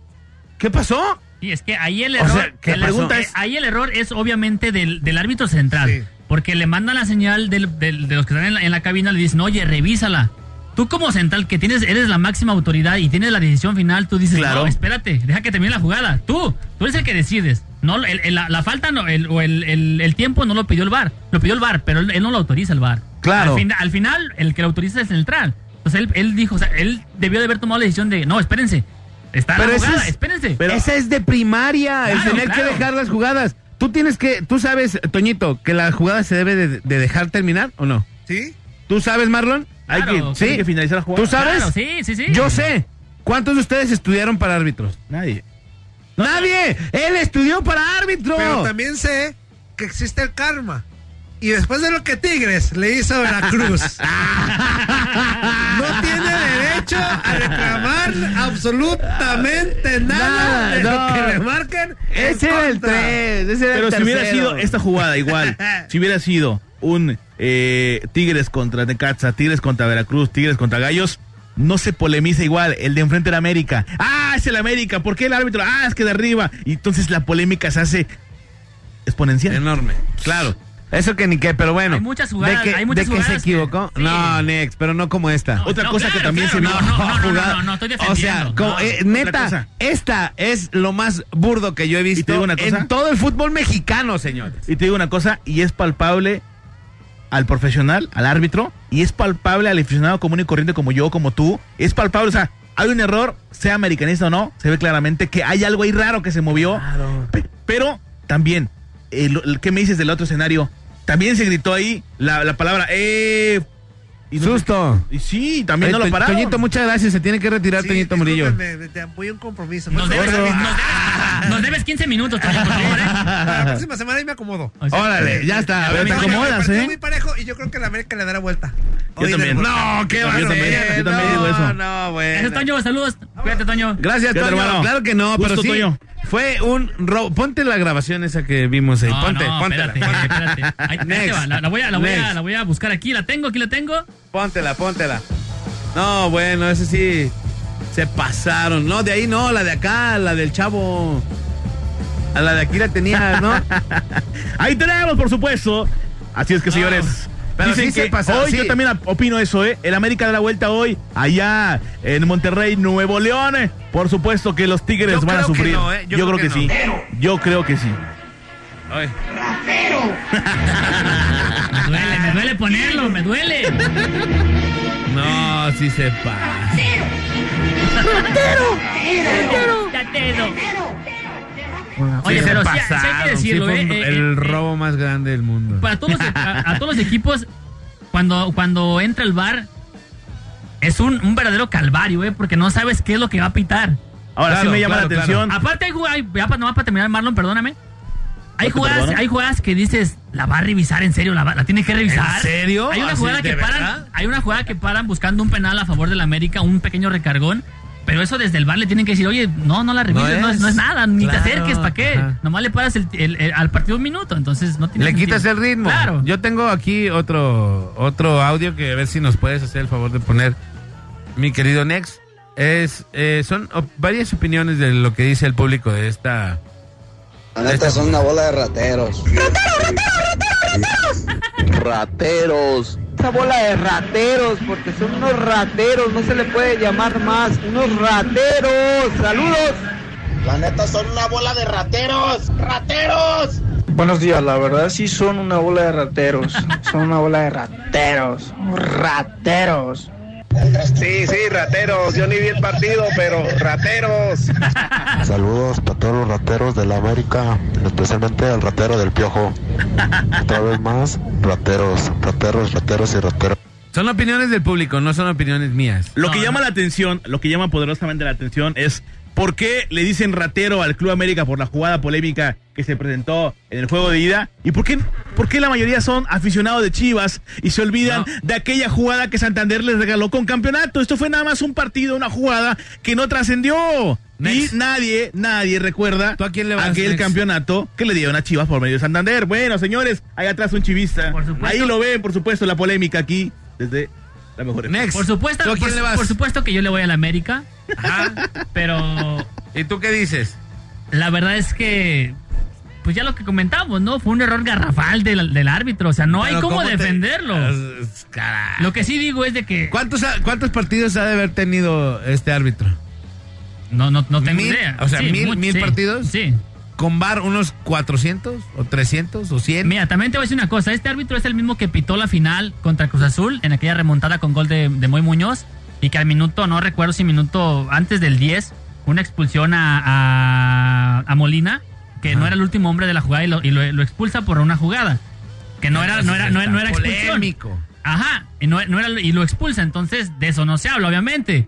¿Qué pasó? Y es que ahí el O error, sea, ¿qué el- eh, ahí el error es obviamente del, del árbitro central. Sí. Porque le mandan la señal del- del- de los que están en la, en la cabina, le dicen, oye, revísala. Tú como central, que tienes, eres la máxima autoridad y tienes la decisión final, tú dices, Claro. no, espérate, deja que termine la jugada. Tú, tú eres el que decides. No, el- el- la, la falta no, el, o el, tiempo no lo pidió el VAR. Lo pidió el VAR, pero él, él no lo autoriza el VAR. Claro. Al, fin- al final, el que lo autoriza es el central. Entonces él, él dijo, o sea, él debió de haber tomado la decisión de, no, espérense. Está Pero la ese jugada, es- espérense. Pero- Esa es de primaria, el Claro, tener claro. que dejar las jugadas. Tú tienes que, tú sabes, Toñito, que la jugada se debe de, de dejar terminar o no. ¿Sí? ¿Tú sabes, Marlon? Hay que, tiene Sí. que finalizar la jugada. ¿Tú sabes? Claro, sí, sí, sí. Yo sé. ¿Cuántos de ustedes estudiaron para árbitros? Nadie. Nadie. Él estudió para árbitro. Pero también sé que existe el karma. Y después de lo que Tigres le hizo a Veracruz, [LAUGHS] no tiene derecho a reclamar absolutamente nada, Nada, de no. lo que le marquen. Ese era el contra. 3. Ese era Pero el si hubiera sido esta jugada igual, si hubiera sido un eh, Tigres contra Necaxa, Tigres contra Veracruz, Tigres contra Gallos, no se polemiza igual. El de enfrente era América. Ah, es el América. ¿Por qué el árbitro? Ah, es que de arriba. Y entonces la polémica se hace exponencial. Enorme. Claro. Eso que ni qué, pero bueno. Hay muchas jugadas- ¿De que, hay muchas de que se que- equivocó? sí. No, Nex, pero no como esta. Otra No, cosa que claro, también claro, se no, me no, no, no, jugada. no, no, estoy O sea, defendiendo. como, eh, neta, esta es lo más burdo que yo he visto te digo una cosa. en todo el fútbol mexicano, señores. Y te digo una cosa, y es palpable al profesional, al árbitro, y es palpable al aficionado común y corriente como yo, como tú. Es palpable, o sea, hay un error, sea americanista o no, se ve claramente que hay algo ahí raro que se movió. Pe- Pero también, el, el- ¿qué me dices del otro escenario? También se gritó ahí la, la palabra, eh... y no Susto. y sí, también no Oye, lo pararon. Toñito, muchas gracias. Se tiene que retirar Sí, Toñito Murillo. te voy a un compromiso. Nos debes, nos debes- nos debes 15 minutos, Toño, por favor, ¿eh? [LAUGHS] La próxima semana ahí me acomodo. O sea, Órale, ya está. Pero te amigo. acomodas, ¿eh? muy parejo y yo creo que la América le dará vuelta. Yo Hoy también. No, qué Yo va a también, ser? yo también no, digo eso. No, bueno. Ese es Toño, saludos. Cuídate, Toño. Gracias, ¿Qué onda, Toño. hermano? Claro que no, Gusto, pero sí. Toño. Fue un robo. Ponte la grabación esa que vimos ahí. No, ponte, no, póntela. espérate, espérate. Ahí- Next. va, La, la voy a, la, voy a, la voy a buscar aquí. La tengo, aquí la tengo. Póntela, póntela. No, bueno, ese sí. Se pasaron. No, de ahí no, la de acá, la del chavo. A la de aquí la tenía, ¿no? [LAUGHS] Ahí tenemos, por supuesto. Así es que, señores. Pero dicen sí se que hoy sí. yo también opino eso, ¿eh? El América da la vuelta hoy allá en Monterrey, Nuevo León. eh. Por supuesto que los Tigres Yo van a sufrir. no, ¿eh? Yo, creo que, sí. Yo creo que sí. Ay. [LAUGHS] Me duele, me duele ponerlo, me duele. No, sí se pasa. Ratero. Oye, Sí se pero sí, sí hay que decirlo, sí fue ¿eh? Eh, El eh, robo más grande del mundo. para todos los, a, a todos los equipos, cuando, cuando entra el bar, es un, un verdadero calvario, ¿eh? Porque no sabes qué es lo que va a pitar. Ahora Claro, sí me llama claro, la atención. Aparte, hay jugadas, ya para, nomás para terminar, Marlon, perdóname. Hay ¿No te jugadas, perdono? hay jugadas que dices, la va a revisar en serio, la, va- la tiene que revisar. ¿En serio? Hay una ¿Así, jugada que paran, hay una jugada que paran buscando un penal a favor del América, un pequeño recargón. Pero eso desde el bar le tienen que decir, oye, no, no la revises, no es, es. no es nada, ni Claro, te acerques, ¿para qué? ajá. Nomás le paras el- el- el- al partido un minuto, entonces no tiene Le sentido. quitas el ritmo. Claro. Yo tengo aquí otro otro audio que a ver si nos puedes hacer el favor de poner, mi querido Nex. Es, eh, son op- varias opiniones de lo que dice el público de esta. La neta son una bola de rateros. Rateros. [LAUGHS] Esa bola de rateros, porque son unos rateros, no se le puede llamar más, unos rateros. Saludos. La neta son una bola de rateros, rateros. Buenos días, la verdad sí son una bola de rateros. [LAUGHS] Son una bola de rateros. Rateros. Sí, sí, rateros. Yo ni vi el partido, pero rateros. Saludos para todos los rateros de la América, especialmente al ratero del Piojo. Otra vez más, rateros, rateros, rateros y rateros. Son opiniones del público, no son opiniones mías. Lo No, que no. llama la atención, lo que llama poderosamente la atención es por qué le dicen ratero al Club América por la jugada polémica que se presentó en el juego de ida y por qué, por qué la mayoría son aficionados de Chivas y se olvidan No. de aquella jugada que Santander les regaló con campeonato. Esto fue nada más un partido, una jugada que no trascendió. Next. Y nadie, nadie recuerda ¿Tú a quién le vas, aquel Next? campeonato que le dieron a Chivas por medio de Santander. Bueno, señores, ahí atrás un chivista. Ahí lo ven, por supuesto, la polémica aquí desde la mejor. Next. Por supuesto, ¿Tú a quién por, le vas? por supuesto que yo le voy a la América. Ajá. pero ¿Y tú qué dices? la verdad es que, pues ya lo que comentamos, ¿no? Fue un error garrafal del, del árbitro. O sea, no hay Pero cómo, ¿cómo te- defenderlo. Caray. Lo que sí digo es de que. ¿Cuántos, ¿Cuántos partidos ha de haber tenido este árbitro? No, no, no tengo ¿Mil? idea. O sea, ¿mil- mil sí, partidos? Sí. ¿Con VAR unos 400 o 300 o 100? Mira, también te voy a decir una cosa. Este árbitro es el mismo que pitó la final contra Cruz Azul en aquella remontada con gol de, de Moy Muñoz. Y que al minuto, no recuerdo si minuto antes del 10, una expulsión a, a, a Molina, que no era el último hombre de la jugada y lo, y lo- lo expulsa por una jugada. Que no era, no era, no, era- no era expulsión. Polémico. Ajá, y, no, no era, y lo expulsa, entonces de eso no se habla, obviamente.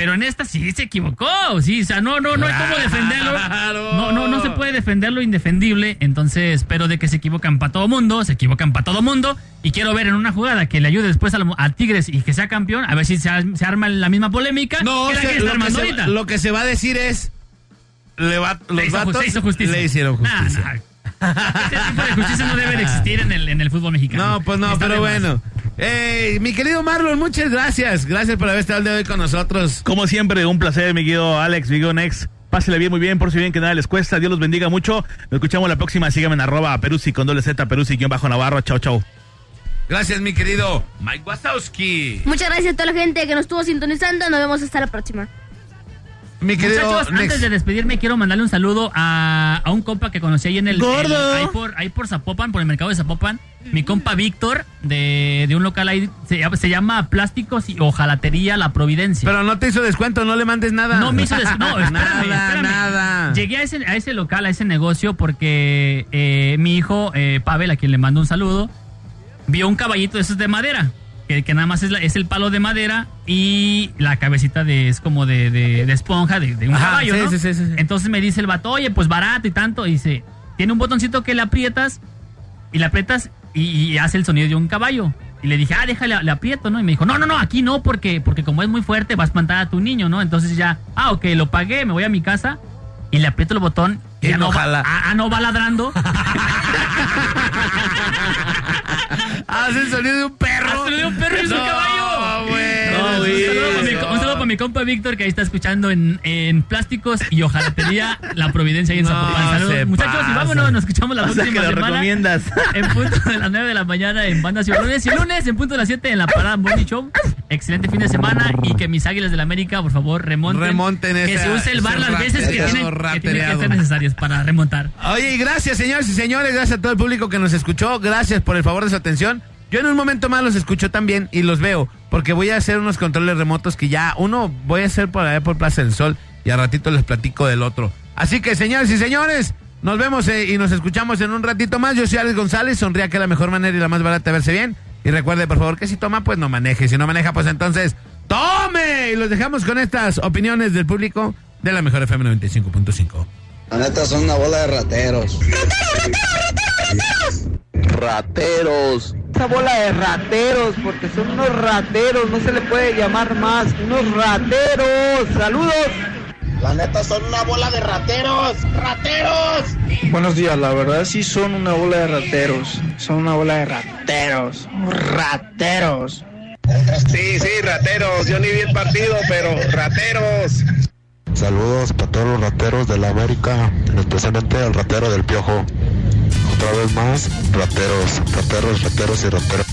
Pero en esta sí se equivocó, sí, o sea, no, no, no hay cómo defenderlo. No, no, no se puede defender lo indefendible, entonces, pero de que se equivocan para todo mundo, se equivocan para todo mundo, y quiero ver en una jugada que le ayude después a, Tigres y que sea campeón, a ver si se, ar- se arma la misma polémica No, que la se- que está lo, que se, ahorita. lo que se va a decir es. Le va, los Se hizo vatos justicia. le hicieron Nah, justicia. nah. Este tipo de justicia no debe de existir en el, en el fútbol mexicano. No, pues no, Está pero más. Eh, mi querido Marlon, muchas gracias. Gracias por haber estado el día de hoy con nosotros. Como siempre, un placer, mi querido Alex, mi querido Nex. Pásele bien, muy bien, por si bien que nada les cuesta. Dios los bendiga mucho. Nos escuchamos la próxima. Síganme en arroba Perusi con doble Z, Perusi guion bajo Navarro. Chao, chao. Gracias, mi querido Mike Wazowski. Muchas gracias a toda la gente que nos estuvo sintonizando. Nos vemos hasta la próxima. Mi querido Muchachos, antes de despedirme, quiero mandarle un saludo a, a un compa que conocí ahí en el. ¡Gordo! el- ahí, por, ahí por Zapopan, por el mercado de Zapopan. Mi compa Víctor, de, de un local ahí, se, llama- se llama Plásticos y Ojalatería La Providencia. Pero no te hizo descuento, no le mandes nada. No me hizo des- No, [LAUGHS] espérame, nada, espérame. nada. Llegué a ese, a ese local, a ese negocio, porque eh, mi hijo, eh, Pavel, a quien le mando un saludo, vio un caballito de esos de madera. Que, que nada más es, la- es el palo de madera y la cabecita de, es como de, de- de esponja de, de un Ajá, caballo, sí, ¿no? sí, sí, sí, sí. Entonces me dice el vato, oye, pues barato y tanto. Y dice, tiene un botoncito que le aprietas y le aprietas y, y hace el sonido de un caballo. Y le dije, ah, déjale, le aprieto, ¿no? Y me dijo, no, no, no, aquí no, porque, porque como es muy fuerte, va a espantar a tu niño, ¿no? Entonces ya, ah, ok, lo pagué, me voy a mi casa y le aprieto el botón y Y ya no va, ah, ah, no va ladrando. [LAUGHS] Hace el sonido de un perro. Hace el sonido de un perro y un No, caballo. güey. No, güey. para mi, compa Víctor que ahí está escuchando en, en plásticos y ojalatería La Providencia ahí en No Zapopan. Saludos, muchachos, y vámonos, nos escuchamos la O próxima que lo semana. recomiendas. [LAUGHS] En punto de las 9 de la mañana en Banda Ciudad Lunes y lunes en punto de las 7 en la Parada Morning Show. Excelente fin de semana y que mis águilas del la América, por favor, remonten. Remonten Que esa- se use el bar las veces que tienen, que tienen que ser necesarias para remontar. Oye, y gracias, señores y señores. Gracias a todo el público que nos escuchó. Gracias por el favor de su atención. Yo en un momento más los escucho también y los veo, porque voy a hacer unos controles remotos que ya uno voy a hacer por allá por Plaza del Sol y a ratito les platico del otro. Así que, señores y señores, nos vemos eh, y nos escuchamos en un ratito más. Yo soy Alex González, sonría que es la mejor manera y la más barata de verse bien. Y recuerde, por favor, que si toma, pues no maneje. Si no maneja, pues entonces, ¡tome! Y los dejamos con estas opiniones del público de la mejor FM 95.5. La neta son una bola de rateros. Rateros. Esa bola de rateros, porque son unos rateros, no se le puede llamar más. Unos rateros. Saludos. La neta son una bola de rateros. ¡Rateros! Buenos días, la verdad sí son una bola de rateros. Son una bola de rateros. Rateros. Sí, sí, rateros. Yo ni vi el partido, pero rateros. Saludos para todos los rateros de la América, especialmente al ratero del Piojo. Otra vez más, rateros, rateros, rateros y rateros.